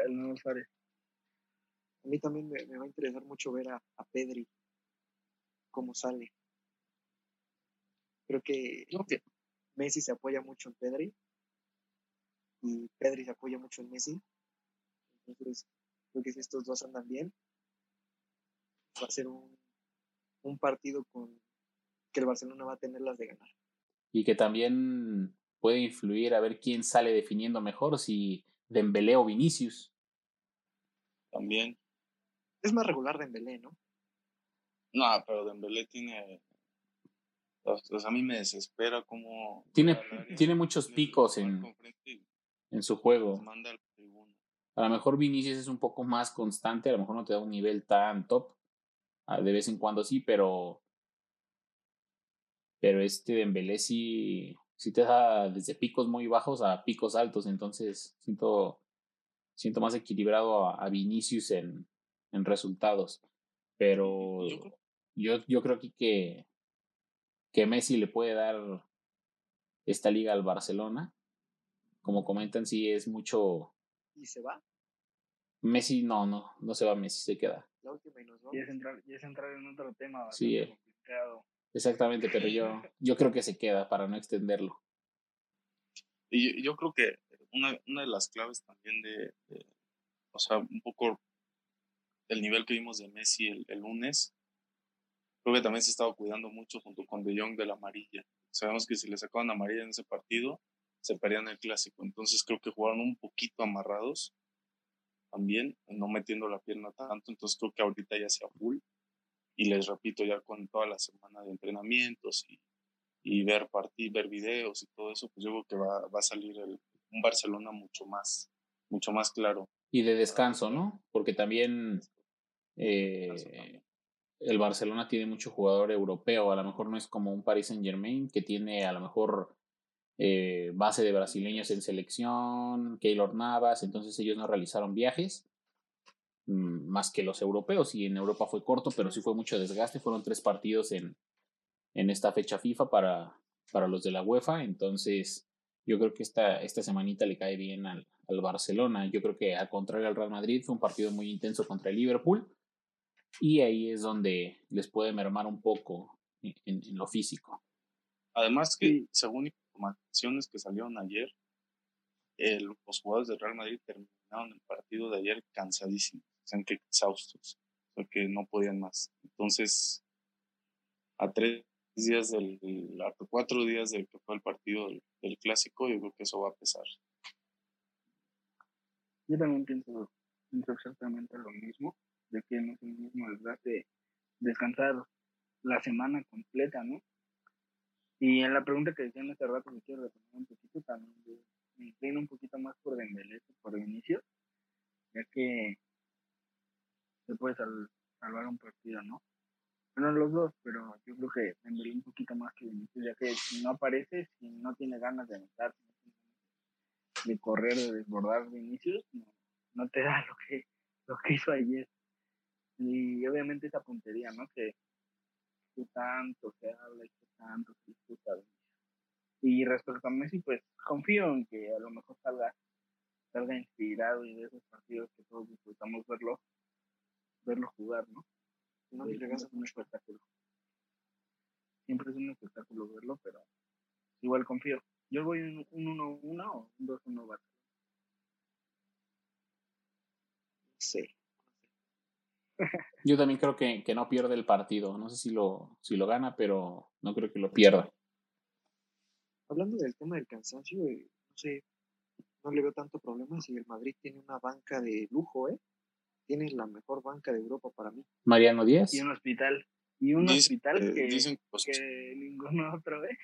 D: A mí también me, va a interesar mucho ver a, a Pedri cómo sale. Creo que Messi se apoya mucho en Pedri y Pedri se apoya mucho en Messi. Entonces, creo que si estos dos andan bien, va a ser un, un partido con que el Barcelona va a tener las de ganar
B: y que también puede influir a ver quién sale definiendo mejor, si Dembélé o Vinicius.
C: También.
D: Es más regular Dembélé, ¿no?
C: No, pero Dembélé tiene... Pues, a mí me desespera como...
B: Tiene, tiene muchos picos en, en su juego. A lo mejor Vinicius es un poco más constante, a lo mejor no te da un nivel tan top. De vez en cuando sí, pero pero este Dembélé sí, sí te da desde picos muy bajos a picos altos, entonces siento, siento más equilibrado a, Vinicius en, en, resultados. Pero yo, yo creo aquí que, que Messi le puede dar esta liga al Barcelona. Como comentan, sí es mucho.
D: ¿Y se va?
B: Messi no, no, no se va, Messi se queda.
E: Y, es entrar, y es entrar en otro tema.
B: Sí, eh. Exactamente, pero yo, [laughs] yo creo que se queda para no extenderlo.
C: Y yo, creo que una, una, de las claves también de, o sea, un poco el nivel que vimos de Messi el, el, lunes, creo que también se estaba cuidando mucho junto con De Jong de la amarilla. Sabemos que si le sacaban amarilla en ese partido, se perdían el clásico. Entonces creo que jugaron un poquito amarrados también, no metiendo la pierna tanto. Entonces creo que ahorita ya se full y les repito ya con toda la semana de entrenamientos y, y ver partidos, ver videos y todo eso, pues yo creo que va, va a salir el, un Barcelona mucho más, mucho más claro.
B: Y de descanso, ¿no? Porque también eh, el Barcelona tiene mucho jugador europeo, a lo mejor no es como un Paris Saint Germain que tiene a lo mejor eh, base de brasileños en selección, Keylor Navas, entonces ellos no realizaron viajes Mm, más que los europeos y en Europa fue corto, pero sí fue mucho desgaste. Fueron tres partidos en, en esta fecha FIFA para, para los de la UEFA, entonces yo creo que esta, esta semanita le cae bien al, al Barcelona. Yo creo que al contrario al Real Madrid fue un partido muy intenso contra el Liverpool y ahí es donde les puede mermar un poco en, en lo físico.
C: Además que según informaciones que salieron ayer, el, los jugadores del Real Madrid terminaron el partido de ayer cansadísimos sean que exhaustos, porque no podían más. Entonces, a tres días del, a cuatro días del que fue el partido del, clásico, yo creo que eso va a pesar.
E: Yo también pienso, exactamente lo mismo, de que no es el mismo desgaste descansar la semana completa, ¿no? Y en la pregunta que decían hace rato, me quiero retomar un poquito, también me inclino un poquito más por Dembélé por inicio, ya que se puede salvar un partido, ¿no? Bueno, los dos, pero yo creo que Dembélé un poquito más que Vinicius, ya que si no aparece, si no tiene ganas de anotar, de correr, de desbordar Vinicius, no, no te da lo que, lo que hizo ayer. Y obviamente esa puntería, ¿no? Que, que tanto se habla y que tanto se disputa Y respecto a Messi, pues confío en que a lo mejor salga, salga inspirado y de esos partidos que todos disfrutamos verlo, verlo jugar, ¿no?
D: No
E: Sí,
D: regas
E: es un espectáculo. Siempre es un espectáculo verlo, pero igual confío. Yo voy un 1-1 o un 2-1 Barça.
D: Sí. [laughs]
B: Yo también creo que, que no pierde el partido. No sé si lo, si lo gana, pero no creo que lo pierda.
D: Hablando del tema del cansancio, eh, no sé, no le veo tanto problema si el Madrid tiene una banca de lujo, ¿eh? Tiene la mejor banca de Europa para mí.
B: Mariano Díaz.
E: Y un hospital. Y un
C: Dicen,
E: hospital
C: eh,
E: que,
C: dicen pues,
E: que ninguno otro ve.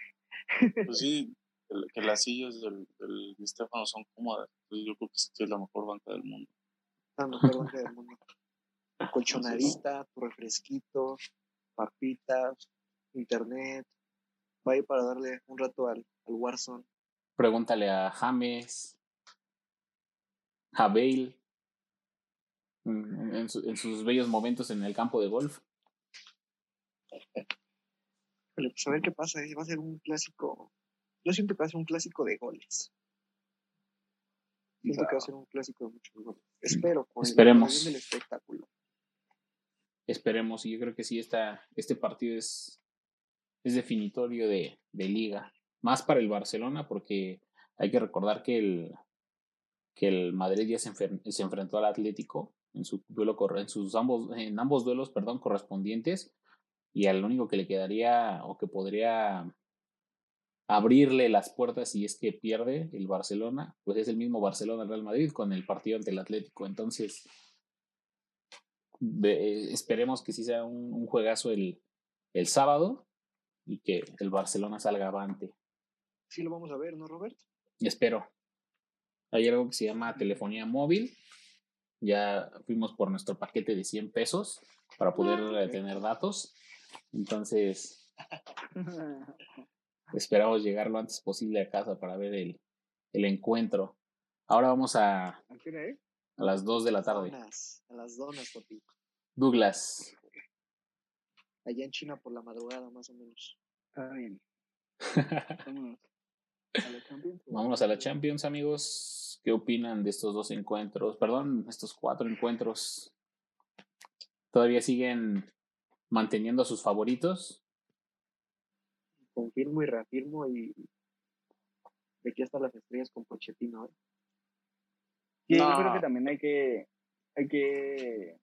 C: pues sí, que, que las sillas del, del Di Stéfano son cómodas. Entonces yo creo que sí es la mejor banca del mundo.
D: La mejor banca del mundo. Colchonadita, tu refresquito, papitas, internet. Va a ir para darle un rato al, al Warzone.
B: Pregúntale a James, a Bale, en, en su- en sus bellos momentos en el campo de golf.
D: Pues a ver qué pasa, ¿eh? va a ser un clásico. Yo siento que va a ser un clásico de goles. Siento que va a ser un clásico de muchos goles. Espero, el-
B: Esperemos.
D: el del espectáculo.
B: Esperemos, y yo creo que sí, esta, este partido es, es definitorio de, de liga. Más para el Barcelona, porque hay que recordar que el, que el Madrid ya se, se enfrentó al Atlético en su duelo en sus ambos, en ambos duelos, perdón, correspondientes, y al único que le quedaría o que podría abrirle las puertas si es que pierde el Barcelona, pues es el mismo Barcelona Real Madrid con el partido ante el Atlético. Entonces, ve- esperemos que sí sea un, un juegazo el, el sábado y que el Barcelona salga avante.
D: Sí lo vamos a ver, ¿no, Robert?
B: Espero. Hay algo que se llama telefonía móvil. Ya fuimos por nuestro paquete de 100 pesos para poder eh, tener datos. Entonces, [laughs] esperamos llegar lo antes posible a casa para ver el, el encuentro. Ahora vamos a, a
E: ¿A qué hora es?
B: las 2 de la tarde.
D: Donas, a las donas, papi.
B: Douglas,
D: Allá en China por la madrugada, más o menos.
E: Está bien. [laughs] Vámonos a la Champions.
B: Vámonos a la Champions, amigos. ¿Qué opinan de estos dos encuentros? Perdón, estos cuatro encuentros. ¿Todavía siguen manteniendo a sus favoritos?
D: Confirmo y reafirmo y de aquí hasta las estrellas con Pochettino, ¿eh?
E: Sí, yo
C: No.
E: creo que también hay que, hay que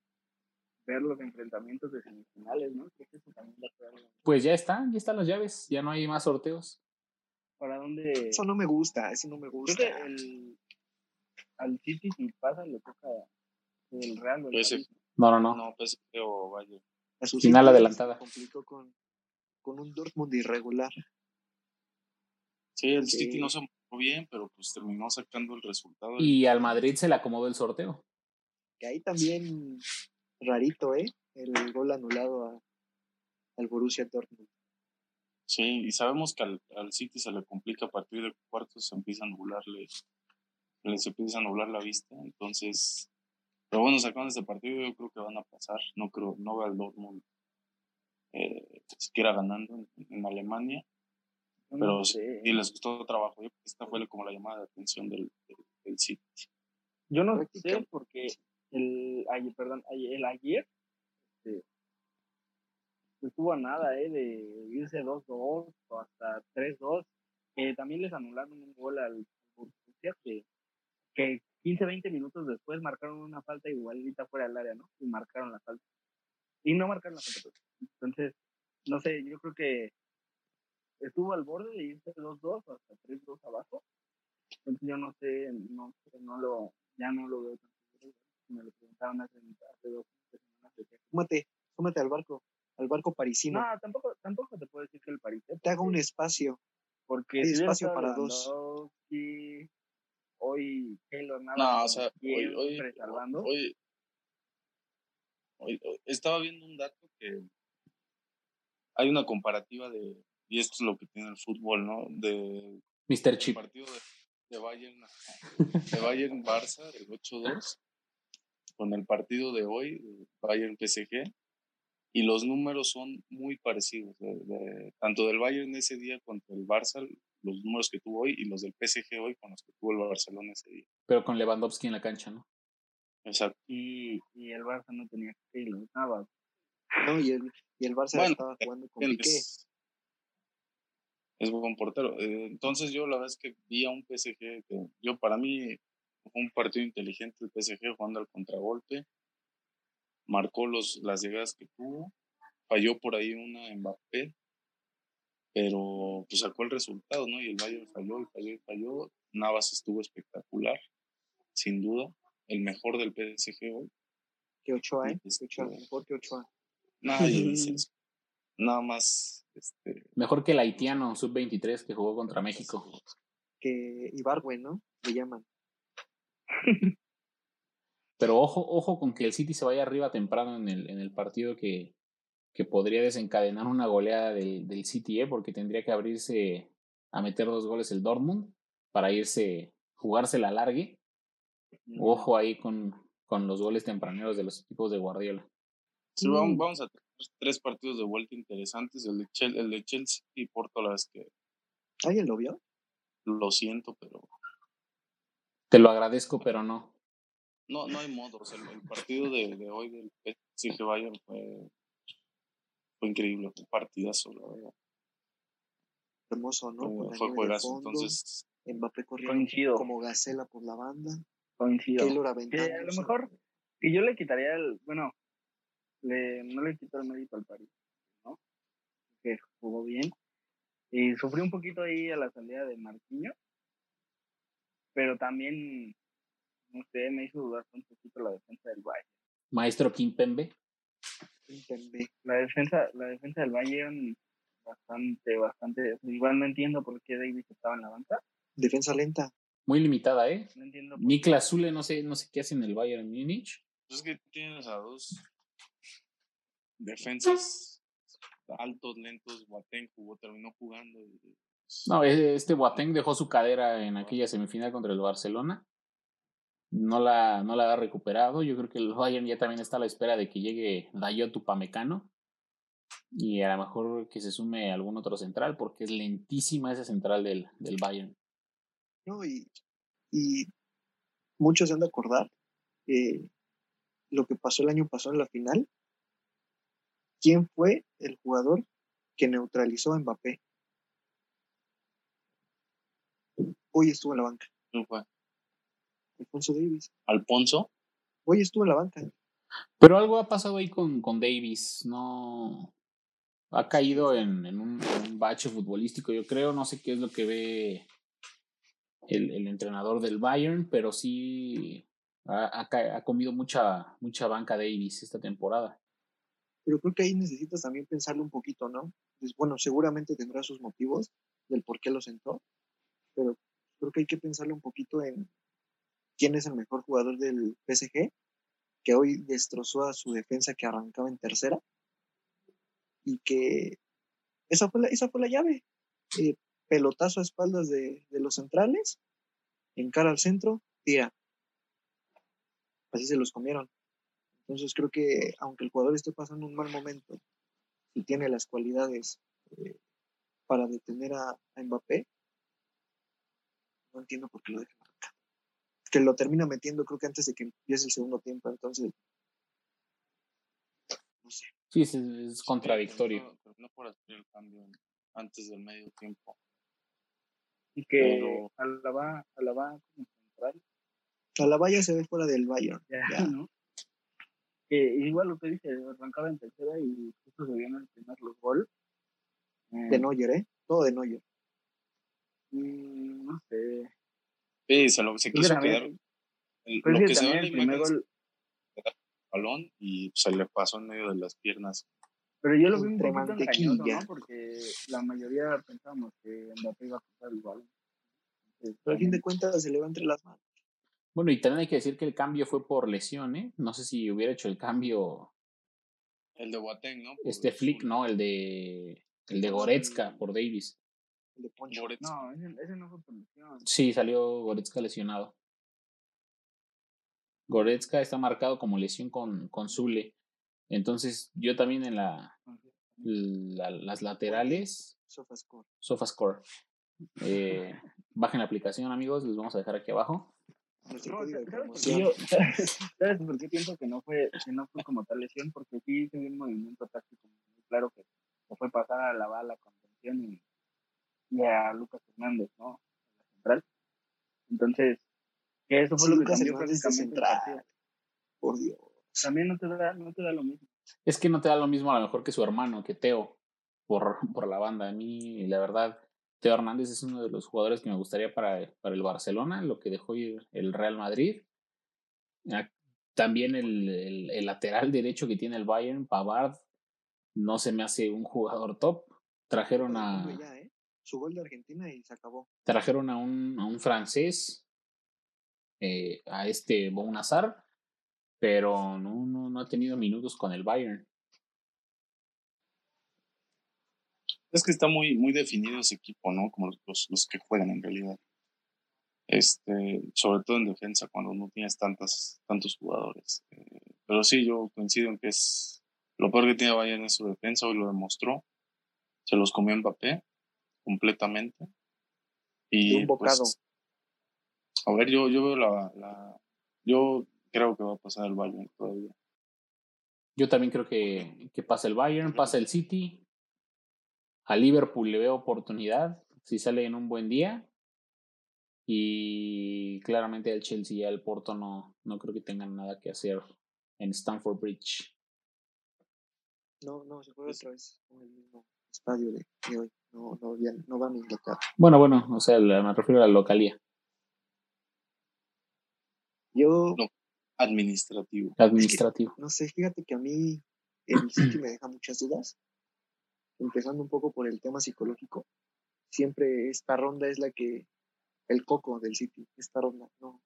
E: ver los enfrentamientos de semifinales, ¿no? Creo que eso también va a ser algo.
B: Pues ya están, ya están las llaves, ya no hay más sorteos.
E: ¿Para dónde?
D: Eso no me gusta, eso no me
E: Creo
D: gusta.
E: que el, al City si pasa le toca el Real el París.
B: No, no, no.
C: No, PSG o Bayern.
D: A su
B: Final adelantada.
D: se complicó con, con un Dortmund irregular.
C: Sí, el
D: Sí.
C: City no se bien, pero pues terminó sacando el resultado.
B: Y al Madrid se le acomodó el sorteo.
D: Que ahí también rarito, ¿eh? El gol anulado a, al Borussia Dortmund.
C: Sí, y sabemos que al, al City se le complica a partir de cuartos, se empieza a nublarle, les empieza a nublar la vista, entonces, pero bueno, sacando este partido yo creo que van a pasar, no creo, no veo al Dortmund eh, siquiera ganando en, en Alemania, pero
E: no
C: sí,
E: sé.
C: y les gustó trabajo, yo creo que esta fue como la llamada de atención del, del, del City.
E: Yo no sé porque el ayer, perdón, ayer- el ayer este, estuvo a nada eh, de irse 2-2 o hasta 3-2. Eh, también les anularon un gol al Borussia que, que 15-20 minutos después marcaron una falta igualita fuera del área, ¿no? Y marcaron la falta. Y no marcaron la falta. pues. Entonces, no sé, yo creo que estuvo al borde de irse 2-2 o hasta 3-2 abajo. Entonces yo no sé, no sé, no lo, ya no lo veo tan seguro. Me lo preguntaron hace, hace dos tres semanas.
D: Súmate, súmate al barco, al barco parisino.
E: No, tampoco, tampoco te puedo decir que el París.
D: Te haga un espacio.
E: Porque
D: hay
E: si
D: espacio para dos.
E: Hoy Navas
C: No, o sea, hoy, hoy- hoy- hoy- estaba viendo un dato que hay una comparativa de, y esto es lo que tiene el fútbol, ¿no? De
B: Mr.
C: el
B: Chip.
C: partido de, de Bayern, de Bayern Barça, el 8-2, con el partido de hoy, de Bayern PSG, y los números son muy parecidos, de- de- tanto del Bayern ese día contra el Barça, los números que tuvo hoy y los del PSG hoy con los que tuvo el Barcelona ese día.
B: Pero con Lewandowski en la cancha, ¿no?
C: Exacto.
E: Y, y el Barça no tenía que ir, los Navas.
D: No, y el, y el Barça
C: Bueno,
D: estaba jugando con Piqué.
C: Es, buen portero. Eh, entonces yo la verdad es que vi a un PSG que yo para mí fue un partido inteligente el PSG jugando al contragolpe. Marcó los, las llegadas que tuvo. Falló por ahí una Mbappé. Pero pues sacó el resultado, ¿no? Y el Bayern falló y falló y falló. Navas estuvo espectacular, sin duda. El mejor del PSG hoy.
D: Que Ochoa, ¿eh? Que Ochoa, mejor que Ochoa.
C: Nadie dice eso. Nada más este,
B: Mejor que el haitiano sub-23 que jugó contra México.
D: Que Ibargüen, ¿no? Le llaman.
B: Pero ojo, ojo con que el City se vaya arriba temprano en el, en el partido que, que podría desencadenar una goleada del, del City, ¿eh? porque tendría que abrirse a meter dos goles el Dortmund para irse, jugarse la largue. Ojo ahí con, con los goles tempraneros de los equipos de Guardiola.
C: Sí, vamos, vamos a tres partidos de vuelta interesantes. El de, Chel- el de Chelsea y Porto, la es que
D: ¿Alguien lo vio?
C: lo siento, pero
B: Te lo agradezco, pero no.
C: no, no hay modo. O sea, el, el partido de, de hoy del PSG Bayern fue, fue increíble, fue un partidazo, la verdad.
D: Hermoso, ¿no?
C: Fue
D: de
C: juegazo.
D: fondo,
C: Entonces,
D: Mbappé corriendo
E: Coincido.
D: como gacela por la banda.
E: Coincido.
D: Keylor
E: Que
D: aventándose.
E: a lo mejor, y yo le quitaría el, bueno, le, no le quito el mérito al París, ¿no? Que jugó bien. Y sufrió un poquito ahí a la salida de Marquinhos, pero también, no sé, me hizo dudar un poquito la defensa del Bayern.
B: Maestro Kimpembe.
D: Kimpembe.
E: La defensa, la defensa del Bayern, bastante, bastante, igual no entiendo por qué Davis estaba en la banca,
D: Defensa lenta.
B: Muy limitada, ¿eh?
E: no entiendo
B: Niklas Zule, no sé, no sé qué hace en el Bayern Múnich.
C: pues es que tienes a dos defensas altos, lentos. Boateng jugó, terminó jugando. y, pues,
B: No, e- este Boateng dejó su cadera en aquella semifinal contra el Barcelona. No la, no la ha recuperado. Yo creo que el Bayern ya también está a la espera de que llegue Dayot Upamecano. Y a lo mejor que se sume algún otro central, porque es lentísima esa central del, del Bayern.
D: ¿no? Y, y muchos se han de acordar eh, lo que pasó el año pasado en la final. ¿Quién fue el jugador que neutralizó a Mbappé? Hoy estuvo en la banca.
C: ¿quién fue?
D: Alfonso Davis.
C: Alfonso.
D: Hoy estuvo en la banca.
B: Pero algo ha pasado ahí con, con Davis. No. Ha caído en, en un, en un bache futbolístico, yo creo. No sé qué es lo que ve el, el entrenador del Bayern, pero sí ha, ha ha comido mucha, mucha banca Davis esta temporada.
D: Pero creo que ahí necesitas también pensarlo un poquito, ¿no? Bueno, seguramente tendrá sus motivos del por qué lo sentó, pero creo que hay que pensarlo un poquito en quién es el mejor jugador del PSG, que hoy destrozó a su defensa que arrancaba en tercera, y que esa fue la, esa fue la llave. Eh, pelotazo a espaldas de, de los centrales, encara al centro, tira. Así se los comieron. Entonces creo que aunque el jugador esté pasando un mal momento y tiene las cualidades eh, para detener a, a Mbappé, no entiendo por qué lo deja marcar. Que lo termina metiendo creo que antes de que empiece el segundo tiempo, entonces no sé.
B: Sí, es, es contradictorio.
C: Terminó- terminó por hacer el cambio antes del medio tiempo.
E: Y que
C: Pero-
E: Alaba, Alaba como central,
D: A la valla se ve fuera del Bayern.
E: ya,
D: Ya.
E: ¿no? Que igual lo que dice, arrancaba en tercera y justo se vieron el primer los gol. Eh,
D: De Neuer, ¿eh? Todo de Neuer.
E: mm, no sé.
C: Sí, se, lo, se quiso quedar. el-
E: Pues
C: lo
E: que
C: que se ve
E: el primer gol,
C: el balón y se le pasó en medio de las piernas.
E: pero yo lo vi un poquito
D: mantequilla.
E: engañoso, ¿no? Porque la mayoría pensábamos que Mbappé iba a pasar el balón.
D: Pero al fin de cuentas se le va entre las manos.
B: Bueno, y también hay que decir que el cambio fue por lesión, ¿eh? No sé si hubiera hecho el cambio
C: El de Boateng, ¿no? Por
B: este Flick. ¿no? El de el de Goretzka por Davis.
D: El de Poncho.
C: Goretzka.
E: No, ese, ese no fue por lesión.
B: Sí, salió Goretzka lesionado. Goretzka está marcado como lesión con, con Zule. Entonces, yo también en la, la- las laterales,
D: Sofascore.
B: Sofascore. Eh, bajen la aplicación, amigos, les vamos a dejar aquí abajo.
D: Nuestro
E: No,
D: código de
E: ¿sabes [laughs] yo- ¿Sabes por qué pienso que no fue, que no fue como tal lesión? Porque sí se un movimiento táctico muy claro que fue pasar a la bala con tensión y, y a Lucas Hernández, ¿no? En la central. Entonces, que eso fue
D: Sí,
E: lo que cambió prácticamente.
D: Por Dios.
E: También no te da, no te da lo mismo.
B: Es que no te da lo mismo a lo mejor que su hermano, que Teo, por, por la banda. A mí, la verdad, Teo Hernández es uno de los jugadores que me gustaría para, para el Barcelona, lo que dejó ir el Real Madrid. Ah, También el, el- el lateral derecho que tiene el Bayern, Pavard, no se me hace un jugador top. Trajeron a,
D: ya, ¿eh? Su gol de Argentina y se acabó.
B: trajeron a un, a un francés, eh, a este Bounazar, pero no, no, no ha tenido minutos con el Bayern.
C: Es que está muy, muy definido ese equipo, ¿no? Como los, los que juegan en realidad. Este, sobre todo en defensa, cuando no tienes tantas, tantos jugadores. Eh, pero sí, yo coincido en que es lo peor que tiene Bayern es su defensa, hoy lo demostró. Se los comió Mbappé completamente. Y
D: De un bocado.
C: pues, a ver, yo, yo veo la, la, yo creo que va a pasar el Bayern todavía.
B: Yo también creo que, que pasa el Bayern, pasa el City. A Liverpool le veo oportunidad si sale en un buen día. Y claramente al Chelsea y al Porto no, no creo que tengan nada que hacer en Stamford Bridge.
D: No, no, se juega otra vez en el mismo estadio de, de hoy. No, no, ya, no van a Inglaterra.
B: Bueno, bueno, o sea, la- me refiero a la localía,
D: Yo,
C: No. Administrativo.
B: administrativo.
D: no sé, fíjate que a mí el City me deja muchas dudas. Empezando un poco por el tema psicológico. Siempre esta ronda es la que, el coco del City, esta ronda. No,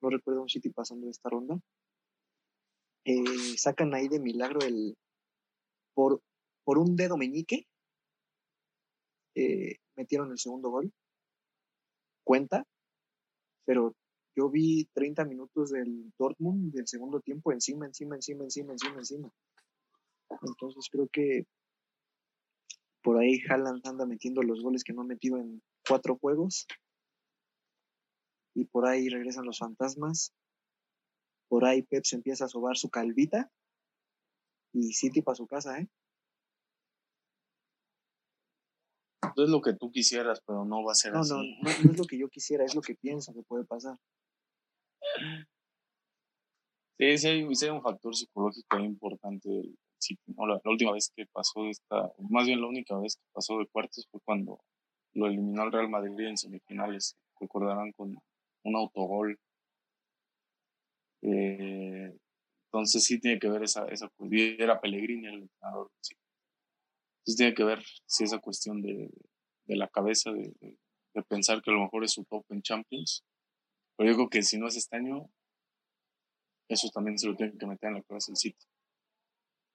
D: no recuerdo un City pasando esta ronda. Eh, sacan ahí de milagro el, por, por un dedo meñique, eh, metieron el segundo gol. Cuenta, pero yo vi 30 minutos del Dortmund del segundo tiempo encima, encima, encima, encima, encima, encima. Entonces creo que por ahí Haaland anda metiendo los goles que no ha metido en cuatro juegos. Y por ahí regresan los fantasmas. Por ahí Pep se empieza a sobar su calvita. Y City para su casa, ¿eh?
C: Es lo que tú quisieras, pero no va a ser
D: No,
C: así.
D: no, no, no es lo que yo quisiera, es lo que pienso que puede pasar.
C: Sí, sí hay, sí hay un factor psicológico importante del City, ¿no? La, la última vez que pasó esta, más bien la única vez que pasó de cuartos fue cuando lo eliminó el Real Madrid en semifinales. Recordarán con un autogol. Eh, entonces sí tiene que ver esa, esa cu- y era Pellegrini el entrenador. sí. Entonces tiene que ver si esa cuestión de, de la cabeza, de, de- de pensar que a lo mejor es su top en Champions. Pero yo creo que si no es este año, eso también se lo tienen que meter en la cabeza el City.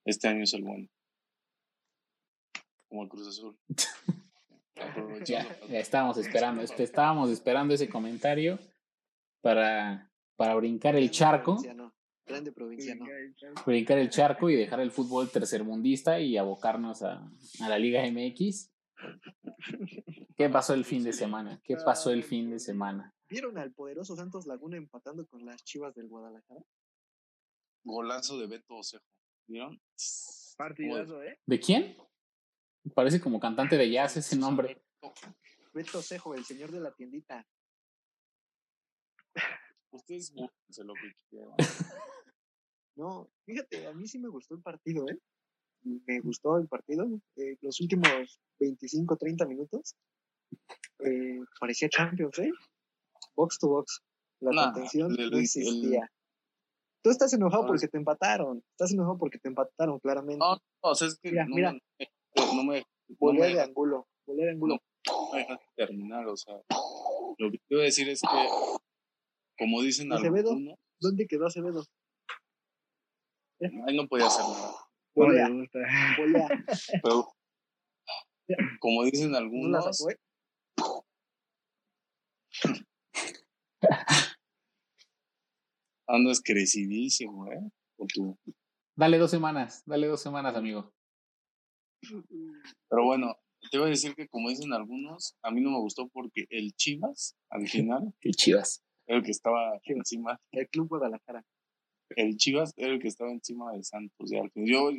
C: Este año es el bueno. Como el Cruz Azul. [laughs] Aprovechando
B: Ya, ya estábamos esperando, este, estábamos esperando ese comentario para, para brincar el charco,
D: Grande provinciano.
B: brincar el charco y dejar el [laughs] fútbol tercermundista y abocarnos a, a la Liga MX. ¿Qué pasó el fin de semana? ¿Qué pasó el fin de semana?
D: ¿Vieron al poderoso Santos Laguna empatando con las chivas del Guadalajara?
C: Golazo de Beto Osejo. ¿Vieron?
E: Partidazo, ¿eh?
B: ¿De quién? Parece como cantante de jazz ese nombre.
D: Beto Cejo, el señor de la tiendita.
C: Ustedes [laughs] búsquense lo que quieran.
D: No, fíjate, a mí sí me gustó el partido, ¿eh? Me gustó el partido. eh, los últimos 25, 30 minutos. eh, parecía Champions, ¿eh? Box to box. La
C: Nah,
D: contención
C: el-
D: no
C: el-
D: existía. Tú estás enojado
C: Ah.
D: porque te empataron. Estás enojado porque te empataron, claramente.
C: No, no, o sea, es que
D: Mira,
C: no,
D: mira.
C: me- no me, me
D: de ángulo. Volea de ángulo.
C: no me dejas terminar, o sea, lo que quiero decir es que, como dicen
D: Acevedo.
C: algunos,
D: ¿Dónde quedó Acevedo?
C: ahí no podía hacer nada. [laughs] Pero, como dicen
D: ¿No la
C: algunos,
D: sacó, [laughs] eh?
C: Andas crecidísimo, ¿eh? Tu-
B: Dale dos semanas, dale dos semanas, amigo.
C: Pero bueno, te voy a decir que como dicen algunos, a mí no me gustó porque el Chivas, al [laughs] final,
B: El Chivas.
C: era el que estaba encima,
D: El Club Guadalajara.
C: el Chivas era el que estaba encima de Santos. Y al final, yo,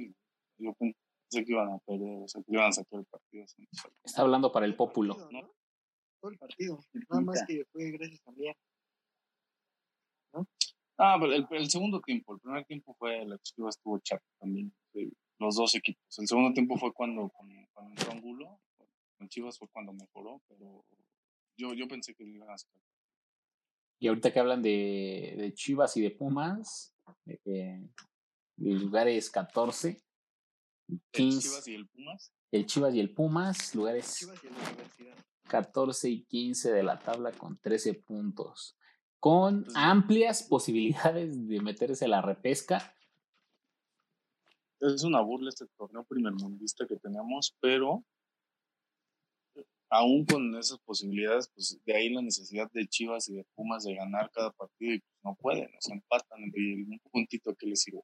C: yo pensé que iban a perder, o sea, que iban a sacar el partido. Santos.
B: Está hablando para el pópulo.
D: Partido, ¿no? Todo el partido. Nada más que fue gracias también.
C: Ah, pero el, el segundo tiempo, el primer tiempo fue, la Chivas estuvo chato también, sí, los dos equipos. El segundo tiempo fue cuando, cuando, cuando entró Angulo, el Chivas fue cuando mejoró, pero yo, yo pensé que iban a sacar.
B: Y ahorita que hablan de, de Chivas y de Pumas, de, lugares 14,
C: El
B: 15,
C: Chivas y el Pumas.
B: el Chivas y el Pumas, lugares
D: Chivas y la universidad.
B: 14 y 15 de la tabla con 13 puntos, con amplias posibilidades de meterse a la repesca.
C: Es una burla este torneo primermundista que tenemos, pero aún con esas posibilidades, pues de ahí la necesidad de Chivas y de Pumas de ganar cada partido y pues, no pueden, o sea, empatan y un puntito que les sirve.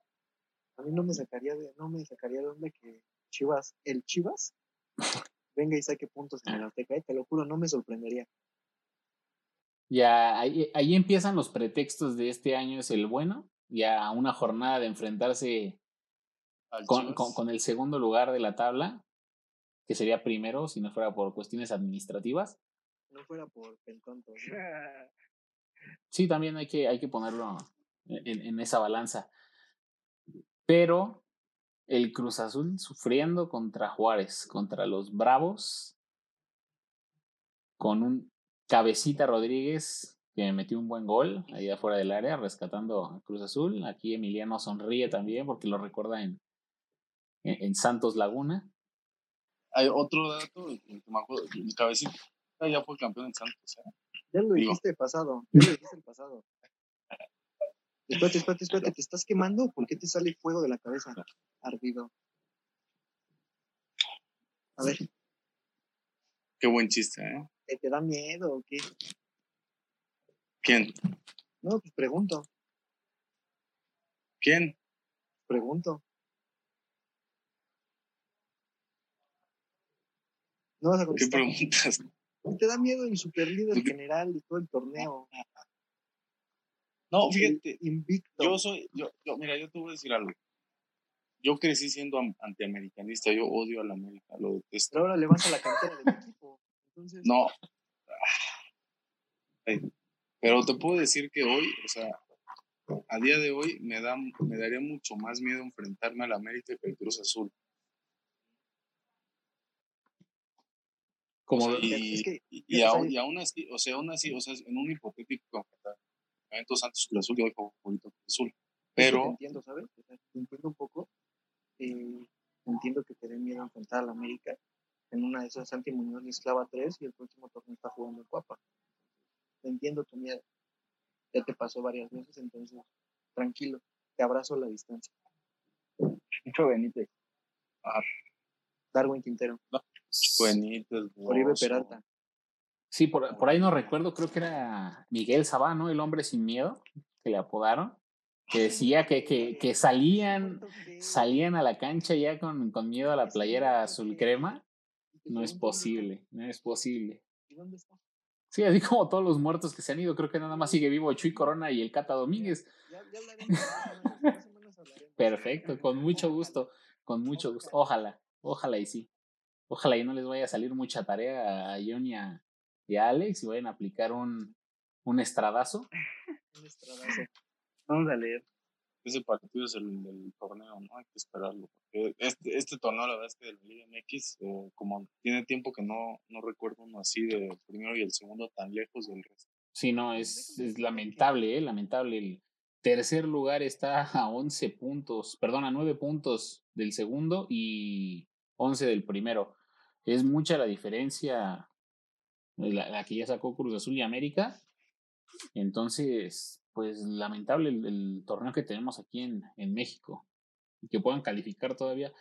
D: A mí no me sacaría de, no me sacaría de onda que Chivas, el Chivas, venga y saque puntos en el Azteca, eh, te lo juro, no me sorprendería.
B: Ya ahí, ahí empiezan los pretextos de este año es el bueno, ya una jornada de enfrentarse con, con- con el segundo lugar de la tabla, que sería primero si no fuera por cuestiones administrativas.
D: No fuera por pentonto. [laughs]
B: Sí, también hay que, hay que ponerlo en, en esa balanza. Pero el Cruz Azul sufriendo contra Juárez, contra los Bravos, con un cabecita Rodríguez que metió un buen gol ahí afuera del área, rescatando a Cruz Azul. Aquí Emiliano sonríe también porque lo recuerda en, en, en Santos Laguna.
C: Hay otro dato, que me acuerdo, el cabecita ya fue campeón en Santos, ¿eh?
D: Ya lo
C: Digo.
D: dijiste pasado, ya lo dijiste el pasado. Espérate, espérate, espérate, ¿te estás quemando? ¿Por qué te sale fuego de la cabeza? Ardido. A ver,
C: Qué buen chiste, ¿eh?
D: ¿Te, da miedo o qué?
C: ¿Quién?
D: No, pues pregunto,
C: ¿Quién?
D: pregunto. No vas a
C: ¿Qué
D: contestar.
C: preguntas?
D: ¿Te da miedo el superlíder
C: ¿Qué?
D: general de todo el torneo?
C: No,
D: El
C: fíjate,
D: Invicto.
C: yo soy, yo, yo, mira, yo te voy a decir algo. Yo crecí siendo am- antiamericanista, yo odio a la América, lo detesto.
D: Pero ahora le vas a la cantera del equipo. Entonces,
C: No. Ay, Pero te puedo decir que hoy, o sea, a día de hoy me, da, me daría mucho más miedo enfrentarme a la América que al Cruz Azul.
B: Como
C: O sea, y,
D: es que,
C: y, aún, y aún así, o sea, aún así, o sea, en un hipotético enfrentamiento Santos Cruz Azul, yo voy favorito Cruz Azul.
D: te
C: Pero,
D: entiendo, ¿sabes? Te entiendo un poco. eh, entiendo que te dé miedo enfrentar a la América. En una de esas, Santi Muñoz les clava tres y el próximo torneo está jugando en Cuapa. Entiendo tu miedo. Ya te pasó varias veces, entonces, tranquilo. Te abrazo a la distancia.
E: Mucho Benítez.
D: Darwin Quintero,
C: Benítez,
D: Oribe Peralta.
B: Sí, por, por ahí no recuerdo, creo que era Miguel Sabá, ¿no? El hombre sin miedo, que le apodaron, que decía que, que, que salían, salían a la cancha ya con, con miedo a la playera azul crema. No es posible, no es posible.
D: ¿Y dónde está?
B: Sí, así como todos los muertos que se han ido, creo que nada más sigue vivo Chuy Corona y el Cata Domínguez.
D: Ya, ya hablaremos. menos hablaremos.
B: Perfecto, con mucho [laughs] gusto, con mucho gusto. Ojalá, ojalá y sí. Ojalá y no les vaya a salir mucha tarea a John y a, y a Alex y vayan a aplicar un, un estradazo. [laughs]
D: Un estradazo.
E: Vamos a leer.
C: Ese partido es el del torneo, ¿no? Hay que esperarlo. porque Este, este torneo, la verdad es que de la Liga MX, eh, como tiene tiempo que no, no recuerdo uno así de primero y el segundo tan lejos del resto.
B: Sí, no, es, es lamentable, ¿eh? Lamentable. El tercer lugar está a 11 puntos, perdón, a 9 puntos del segundo y 11 del primero. Es mucha la diferencia, la, la que ya sacó Cruz Azul y América. Entonces, pues lamentable el, el torneo que tenemos aquí en, en México. Y que puedan calificar todavía.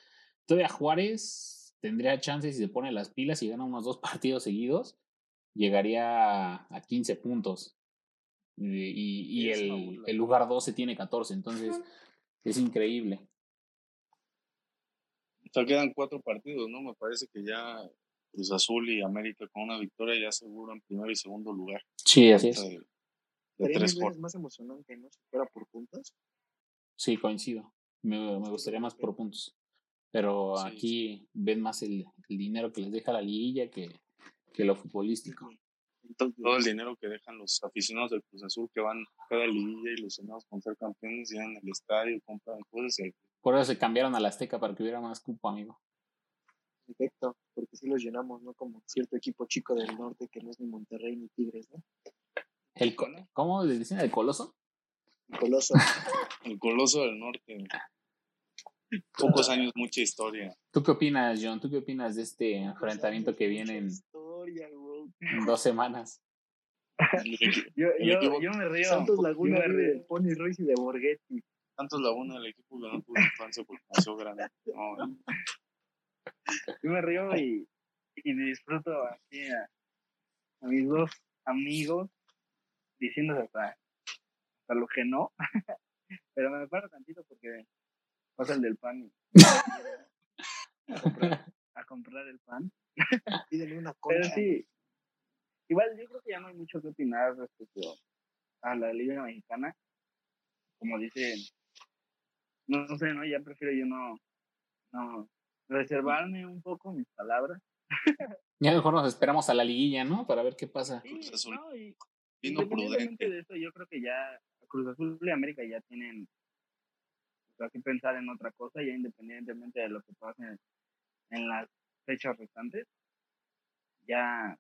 B: Todavía Juárez tendría chances si se pone las pilas y gana unos dos [laughs] partidos seguidos llegaría a 15 puntos. Eh, Y, y el, el lugar 12 tiene 14, entonces es increíble.
C: O sea, quedan cuatro partidos, ¿no? Me parece que ya Cruz Azul y América con una victoria ya aseguran primero y segundo lugar.
B: Sí, así es.
C: De, de tres por-
D: veces más emocionante, ¿no? Si fuera por puntos.
B: Sí, coincido. Me, me gustaría más por puntos. Pero
C: Sí,
B: aquí ven más el, el dinero que les deja la liguilla que, que lo futbolístico.
D: Entonces,
C: todo el dinero que dejan los aficionados del Cruz Azul que van a cada liguilla ilusionados con ser campeones, llegan al estadio, compran cosas y
B: Por eso se cambiaron a la Azteca para que hubiera más cupo, amigo.
D: perfecto, porque sí los llenamos, ¿no? Como cierto equipo chico del norte que no es ni Monterrey ni Tigres, ¿no?
B: El, co- ¿Cómo les dicen? ¿El coloso?
D: El Coloso. [laughs]
C: el Coloso del Norte. Pocos años, mucha historia.
B: ¿Tú qué opinas, John? ¿Tú qué opinas de este enfrentamiento que viene en,
D: Historia, güey.
B: en dos semanas? [laughs]
E: Yo,
C: El
E: yo,
C: equipo-
E: yo me río.
D: Santos Laguna vive
E: río.
D: de Pony Ruiz y de Borghetti.
C: Santos Laguna, el equipo que no tuvo infancia porque nació grande. No,
E: Yo me río y, y disfruto así a, a mis dos amigos diciéndose hasta, hasta lo que no. [laughs] Pero me paro tantito porque pasa el del pan y a comprar, a comprar el pan. [laughs]
D: Pídele una
E: Pero
D: concha.
E: sí, igual yo creo que ya no hay mucho que opinar respecto a la Liga Mexicana. Como dicen, no, no sé, ¿no? Ya prefiero yo no, no reservarme un poco mis palabras.
B: Ya mejor nos esperamos a la liguilla, ¿no? Para ver qué pasa.
E: Sí, no, y
C: Vino prudente.
E: de eso, yo creo que ya Cruz Azul y América ya tienen o sea, que pensar en otra cosa, ya independientemente de lo que pase en, en las fechas restantes, ya,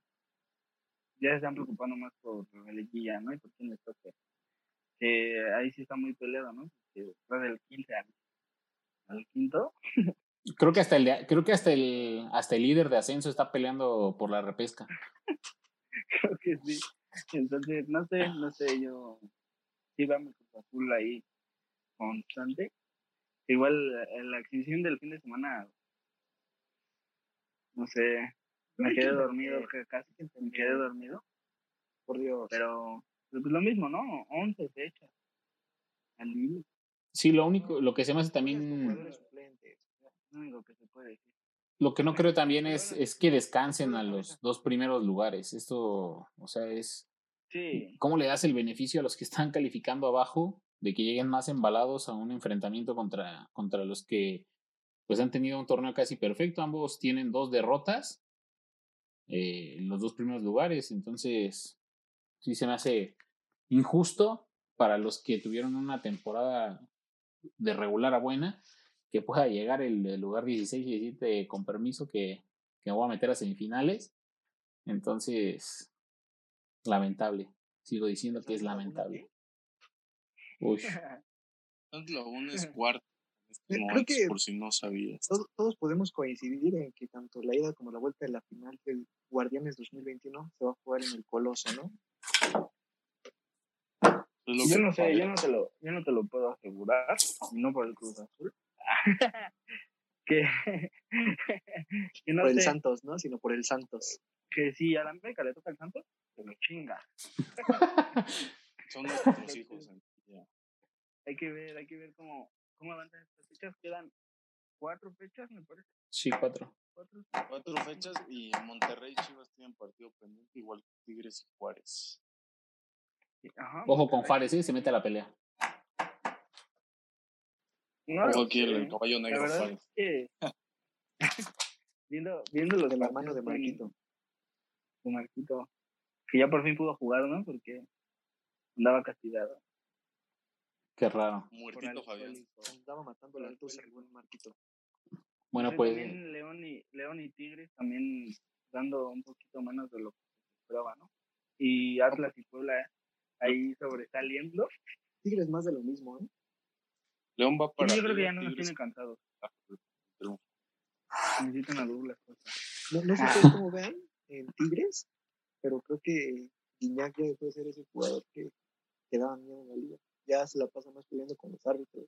E: ya se están preocupando más por la liguilla, ¿no? Y por quién les toque. Que ahí sí está muy peleado, ¿no? Que después del 15 al, al quinto,
B: Creo que hasta el de- creo que hasta el hasta el líder de ascenso está peleando por la repesca. [laughs]
E: creo que sí. [laughs] Entonces, no sé, no sé, yo sí mi Cruz Azul ahí constante. Igual eh, la exhibición del fin de semana, no sé, me quedé dormido, casi que me quedé dormido,
D: Por Dios.
E: pero pues lo mismo, ¿no? 11 fechas. Al hilo,
B: Sí, lo único, lo que se me hace también,
D: suplentes.
E: lo único que se puede decir.
B: Lo que no creo también es, es que descansen a los [laughs] dos primeros lugares. Esto, o sea, es
E: Sí,
B: ¿Cómo le das el beneficio a los que están calificando abajo de que lleguen más embalados a un enfrentamiento contra, contra los que pues han tenido un torneo casi perfecto? Ambos tienen dos derrotas eh, en los dos primeros lugares, entonces sí se me hace injusto para los que tuvieron una temporada de regular a buena que pueda llegar el, el lugar 16 y 17 con permiso que, que me voy a meter a semifinales. Entonces, lamentable. Sigo diciendo que es lamentable. Uy, [laughs]
C: Laguna es [laughs] cuarto estos
D: Creo que-
C: por si no sabías.
D: Todos, todos podemos coincidir en que tanto la ida como la vuelta de la final del Guardianes 2021 se va a jugar en el Coloso, ¿no?
E: Yo no sé, yo no te lo, yo no te lo puedo asegurar, no por el Cruz Azul, [laughs] que, [laughs] que no
D: por el
E: sé,
D: Santos, ¿no? Sino por el Santos.
E: que si a la América le toca el Santos, se lo chinga.
C: Son nuestros hijos. [laughs]
E: Hay que ver, hay que ver cómo, cómo avanzan estas fechas. Quedan cuatro fechas, me parece.
B: sí, cuatro.
E: Cuatro.
C: Cuatro fechas y Monterrey y Chivas tienen partido pendiente, igual que Tigres y Juárez.
E: Ajá,
B: Ojo con. Juárez, ¿eh? se mete a la pelea.
E: No
C: el, caballo negro
E: es que [laughs] viendo, viendo los
D: De la mano de Marquito.
E: de Marquito, que ya por fin pudo jugar, ¿no? Porque andaba castigado.
B: Qué raro.
C: Muertito Fabián.
D: Andaba matando la tos el buen Marquito.
B: Bueno, pues
E: También León y, León y Tigres también dando un poquito menos de lo que se esperaba, ¿no? Y Atlas y Puebla ahí sobresaliendo.
D: Tigres más de lo mismo, ¿eh?
C: León va para
E: yo creo que ya no nos
C: Tigres
E: tienen cansados.
C: triunfa.
E: Necesitan a Douglas Costa.
D: No, no sé ustedes cómo vean en Tigres, pero creo que Guiñac ya dejó de ser ese jugador que, que daba miedo en la liga. Ya se la pasa más peleando con los árbitros.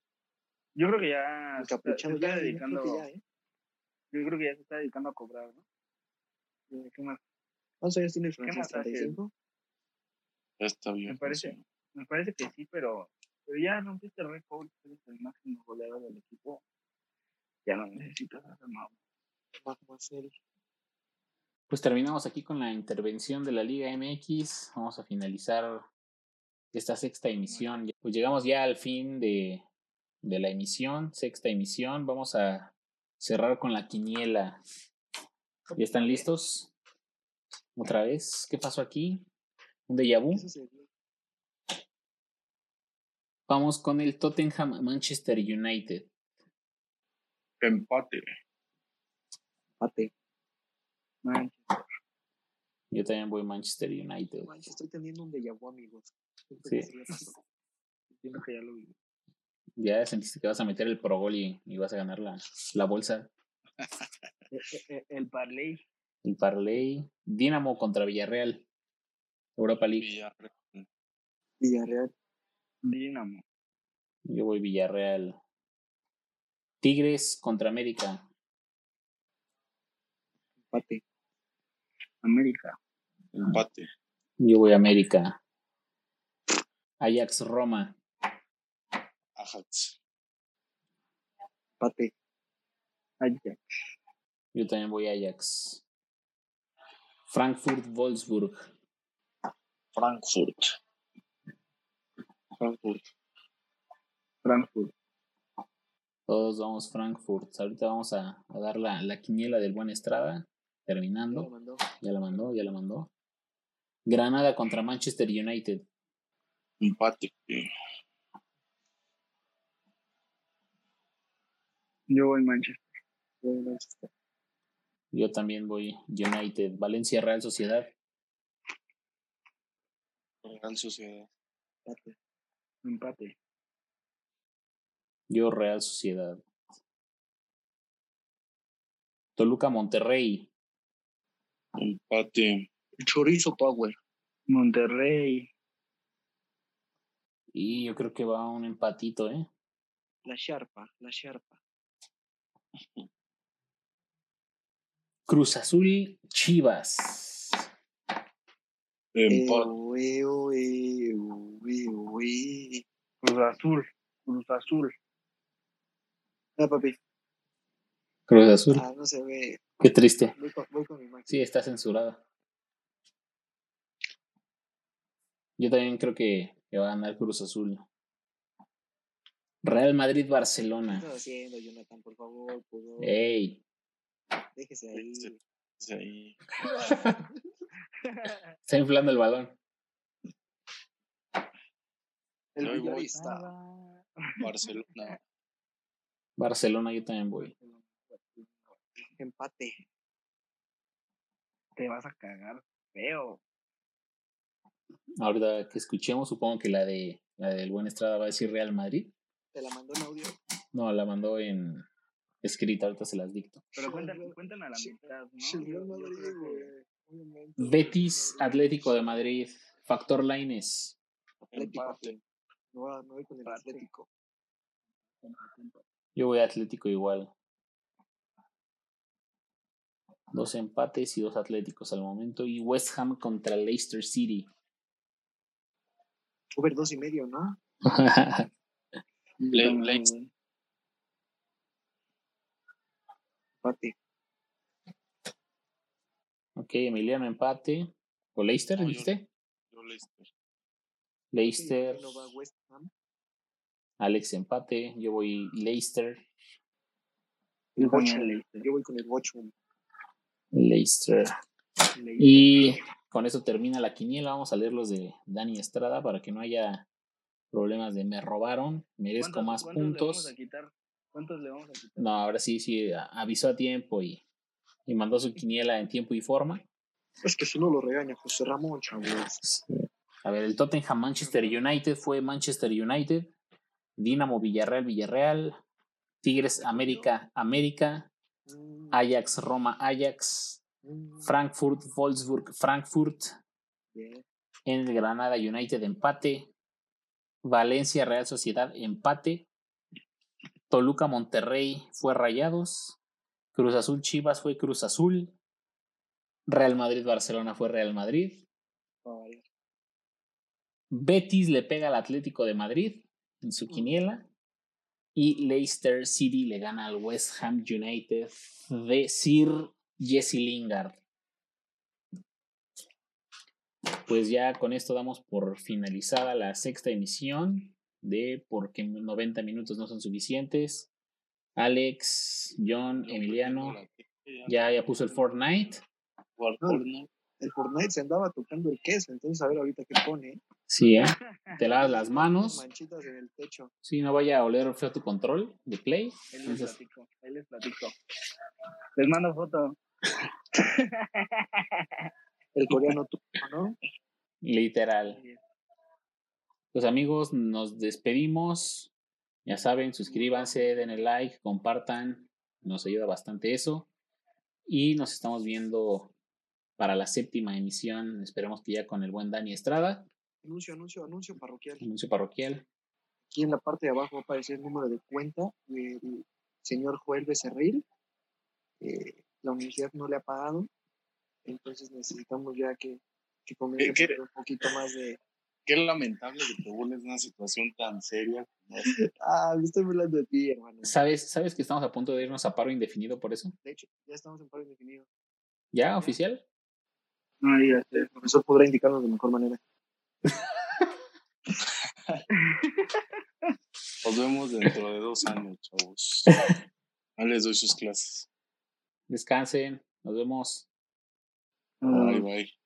E: Yo creo que ya se está, se
D: Encapuchado
E: está
D: ya, yo
E: dedicando.
D: creo que ya, ¿eh?
E: Yo creo que ya se está dedicando a cobrar, ¿no? ¿Qué más?
D: ¿Cuántos años tiene el
E: ¿Qué
D: francés?
E: más hace?
D: ¿35?
C: Ya está bien.
E: Me parece, me parece que sí, pero, pero ya rompiste el récord, eres el máximo goleador del equipo. Ya no necesitas hacer más.
D: Marc Marcel.
B: Pues terminamos aquí con la intervención de la Liga MX. Vamos a finalizar esta sexta emisión. Pues llegamos ya al fin de, de la emisión, sexta emisión. Vamos a cerrar con la quiniela. ¿Ya están listos? Otra vez. ¿Qué pasó aquí? ¿Un déjà vu? Vamos con el Tottenham Manchester United.
C: Empate.
D: Empate.
E: Manchester.
B: Yo también voy Manchester United.
D: Estoy teniendo un déjà vu, amigos.
B: Sí.
D: que
E: ya lo vi.
B: Ya sentiste que vas a meter el Pro Gol y, y vas a ganar la, la bolsa.
E: Eh, eh, eh, El parlay.
B: El Parley. Dinamo contra Villarreal. Europa League.
C: Villarreal.
D: Villarreal.
E: Dinamo.
B: Yo voy Villarreal. Tigres contra América.
D: Empate.
E: América.
C: Empate.
B: Yo voy América. Ajax Roma.
C: Ajax.
D: Empate.
E: Ajax.
B: Yo también voy Ajax. Frankfurt Wolfsburg.
C: Frankfurt.
D: Frankfurt.
E: Frankfurt.
B: Todos vamos Frankfurt. Ahorita vamos a, a dar la, la quiniela del buen Estrada. Terminando. Ya la mandó, ya la mandó. Granada contra Manchester United.
C: Empate.
E: Yo voy Manchester.
D: Voy Manchester.
B: Yo también voy United. Valencia Real Sociedad.
C: Real Sociedad.
D: Empate.
E: Empate.
B: Yo Real Sociedad. Toluca Monterrey.
C: Empate.
D: Chorizo Power.
E: Monterrey.
B: Y yo creo que va un empatito, ¿eh?
D: La Sharpa. La Sharpa.
B: Cruz Azul Chivas.
C: Empate.
D: Eo, eo, eo, eo, eo.
E: Cruz Azul. Cruz Azul.
D: Ah, papi.
B: Cruz Azul.
D: Ah, no se ve.
B: Qué triste.
D: Voy con, voy con mi máquina.
B: Sí, está censurada. Yo también creo que, que va a ganar Cruz Azul. Real Madrid
D: ¿Qué
B: Barcelona.
D: estás haciendo, Jonathan? Por favor, por favor.
B: Ey,
D: Déjese ahí.
C: Sí, ahí. [laughs]
B: está inflando el balón.
D: El villarista.
C: Barcelona.
B: Barcelona yo también voy.
D: Empate.
E: Te vas a cagar feo.
B: Ahorita que escuchemos, supongo que la de la del buen Estrada va a decir Real Madrid.
D: Te la mandó en audio.
B: No, la mandó en escrita, ahorita se las dicto.
E: Pero cuentan, cuentan a la mitad, ¿no?
D: Sí, Real Madrid, güey.
B: Betis Atlético de Madrid. Factor Laines.
D: Atlético.
C: Empate.
D: Me voy, con el. Atlético.
B: Yo voy a Atlético igual. Dos empates y dos Atléticos al momento. Y West Ham contra Leicester City.
D: Over dos y medio, ¿no? [laughs] Empate.
B: Ok, Emiliano empate. ¿O Leicester,
C: No, yo-
B: dijiste?
C: Yo Leicester.
B: Leicester.
D: Sí, no va West Ham.
B: Alex empate. Yo voy Leicester.
E: Yo
D: Bochum.
E: también Leicester.
D: Yo voy con el Bochum.
B: Leicester.
E: Leicester.
B: Y con eso termina la quiniela. Vamos a leer los de Dani Estrada para que no haya problemas de me robaron, merezco
E: ¿Cuántos-
B: más
E: cuántos le vamos
B: puntos.
E: a quitar? ¿Cuántos le vamos a quitar?
B: No, ahora sí, sí, avisó a tiempo y, y mandó su quiniela en tiempo y forma.
D: Es que si no lo regaña José Ramón, chavos.
B: A ver, el Tottenham Manchester United fue Manchester United, Dinamo Villarreal Villarreal, Tigres América América, Ajax Roma Ajax, Frankfurt Wolfsburg Frankfurt, en el Granada United empate, Valencia Real Sociedad empate, Toluca Monterrey fue Rayados, Cruz Azul Chivas fue Cruz Azul, Real Madrid Barcelona fue Real Madrid. Betis le pega al Atlético de Madrid en su quiniela y Leicester City le gana al West Ham United de Sir Jesse Lingard. pues ya con esto damos por finalizada la sexta emisión de Porque 90 minutos no son suficientes. Alex, John, Emiliano, ya, ya puso el Fortnite.
C: Fortnite.
D: El Fortnite se andaba tocando el queso, entonces a ver ahorita qué pone.
B: Sí, ¿eh? [laughs] Te lavas las manos.
D: Manchitas en el techo.
B: Sí, no vaya a oler feo tu control de play.
E: Ahí les
B: Entonces,
E: platico, ahí les platico. Les mando foto. [laughs]
D: El coreano turco, ¿no?
B: literal. Pues amigos, nos despedimos. Ya saben, suscríbanse, denle like, compartan. Nos ayuda bastante eso. Y nos estamos viendo para la séptima emisión. Esperemos que ya con el buen Dani Estrada,
D: Anuncio, anuncio, anuncio parroquial.
B: anuncio parroquial.
D: Aquí en la parte de abajo va a aparecer el número de cuenta del señor Joel Becerril. Eh, la universidad no le ha pagado, entonces necesitamos ya que, que comience a
C: ¿Qué- qué?
D: poner un poquito más de...
C: Qué lamentable que te burles de una situación tan seria. como esta.
D: Ah, me estoy burlando de ti, hermano.
B: ¿Sabes, ¿Sabes que estamos a punto de irnos a paro indefinido por eso?
D: De hecho, ya estamos en paro indefinido.
B: ¿Ya? ¿Oficial?
E: No digas
D: El
E: eso.
D: profesor podrá indicarnos de mejor manera.
C: Nos vemos dentro de dos años, chavos. [laughs] No les doy sus clases.
B: Descansen. Nos vemos.
C: Bye, bye.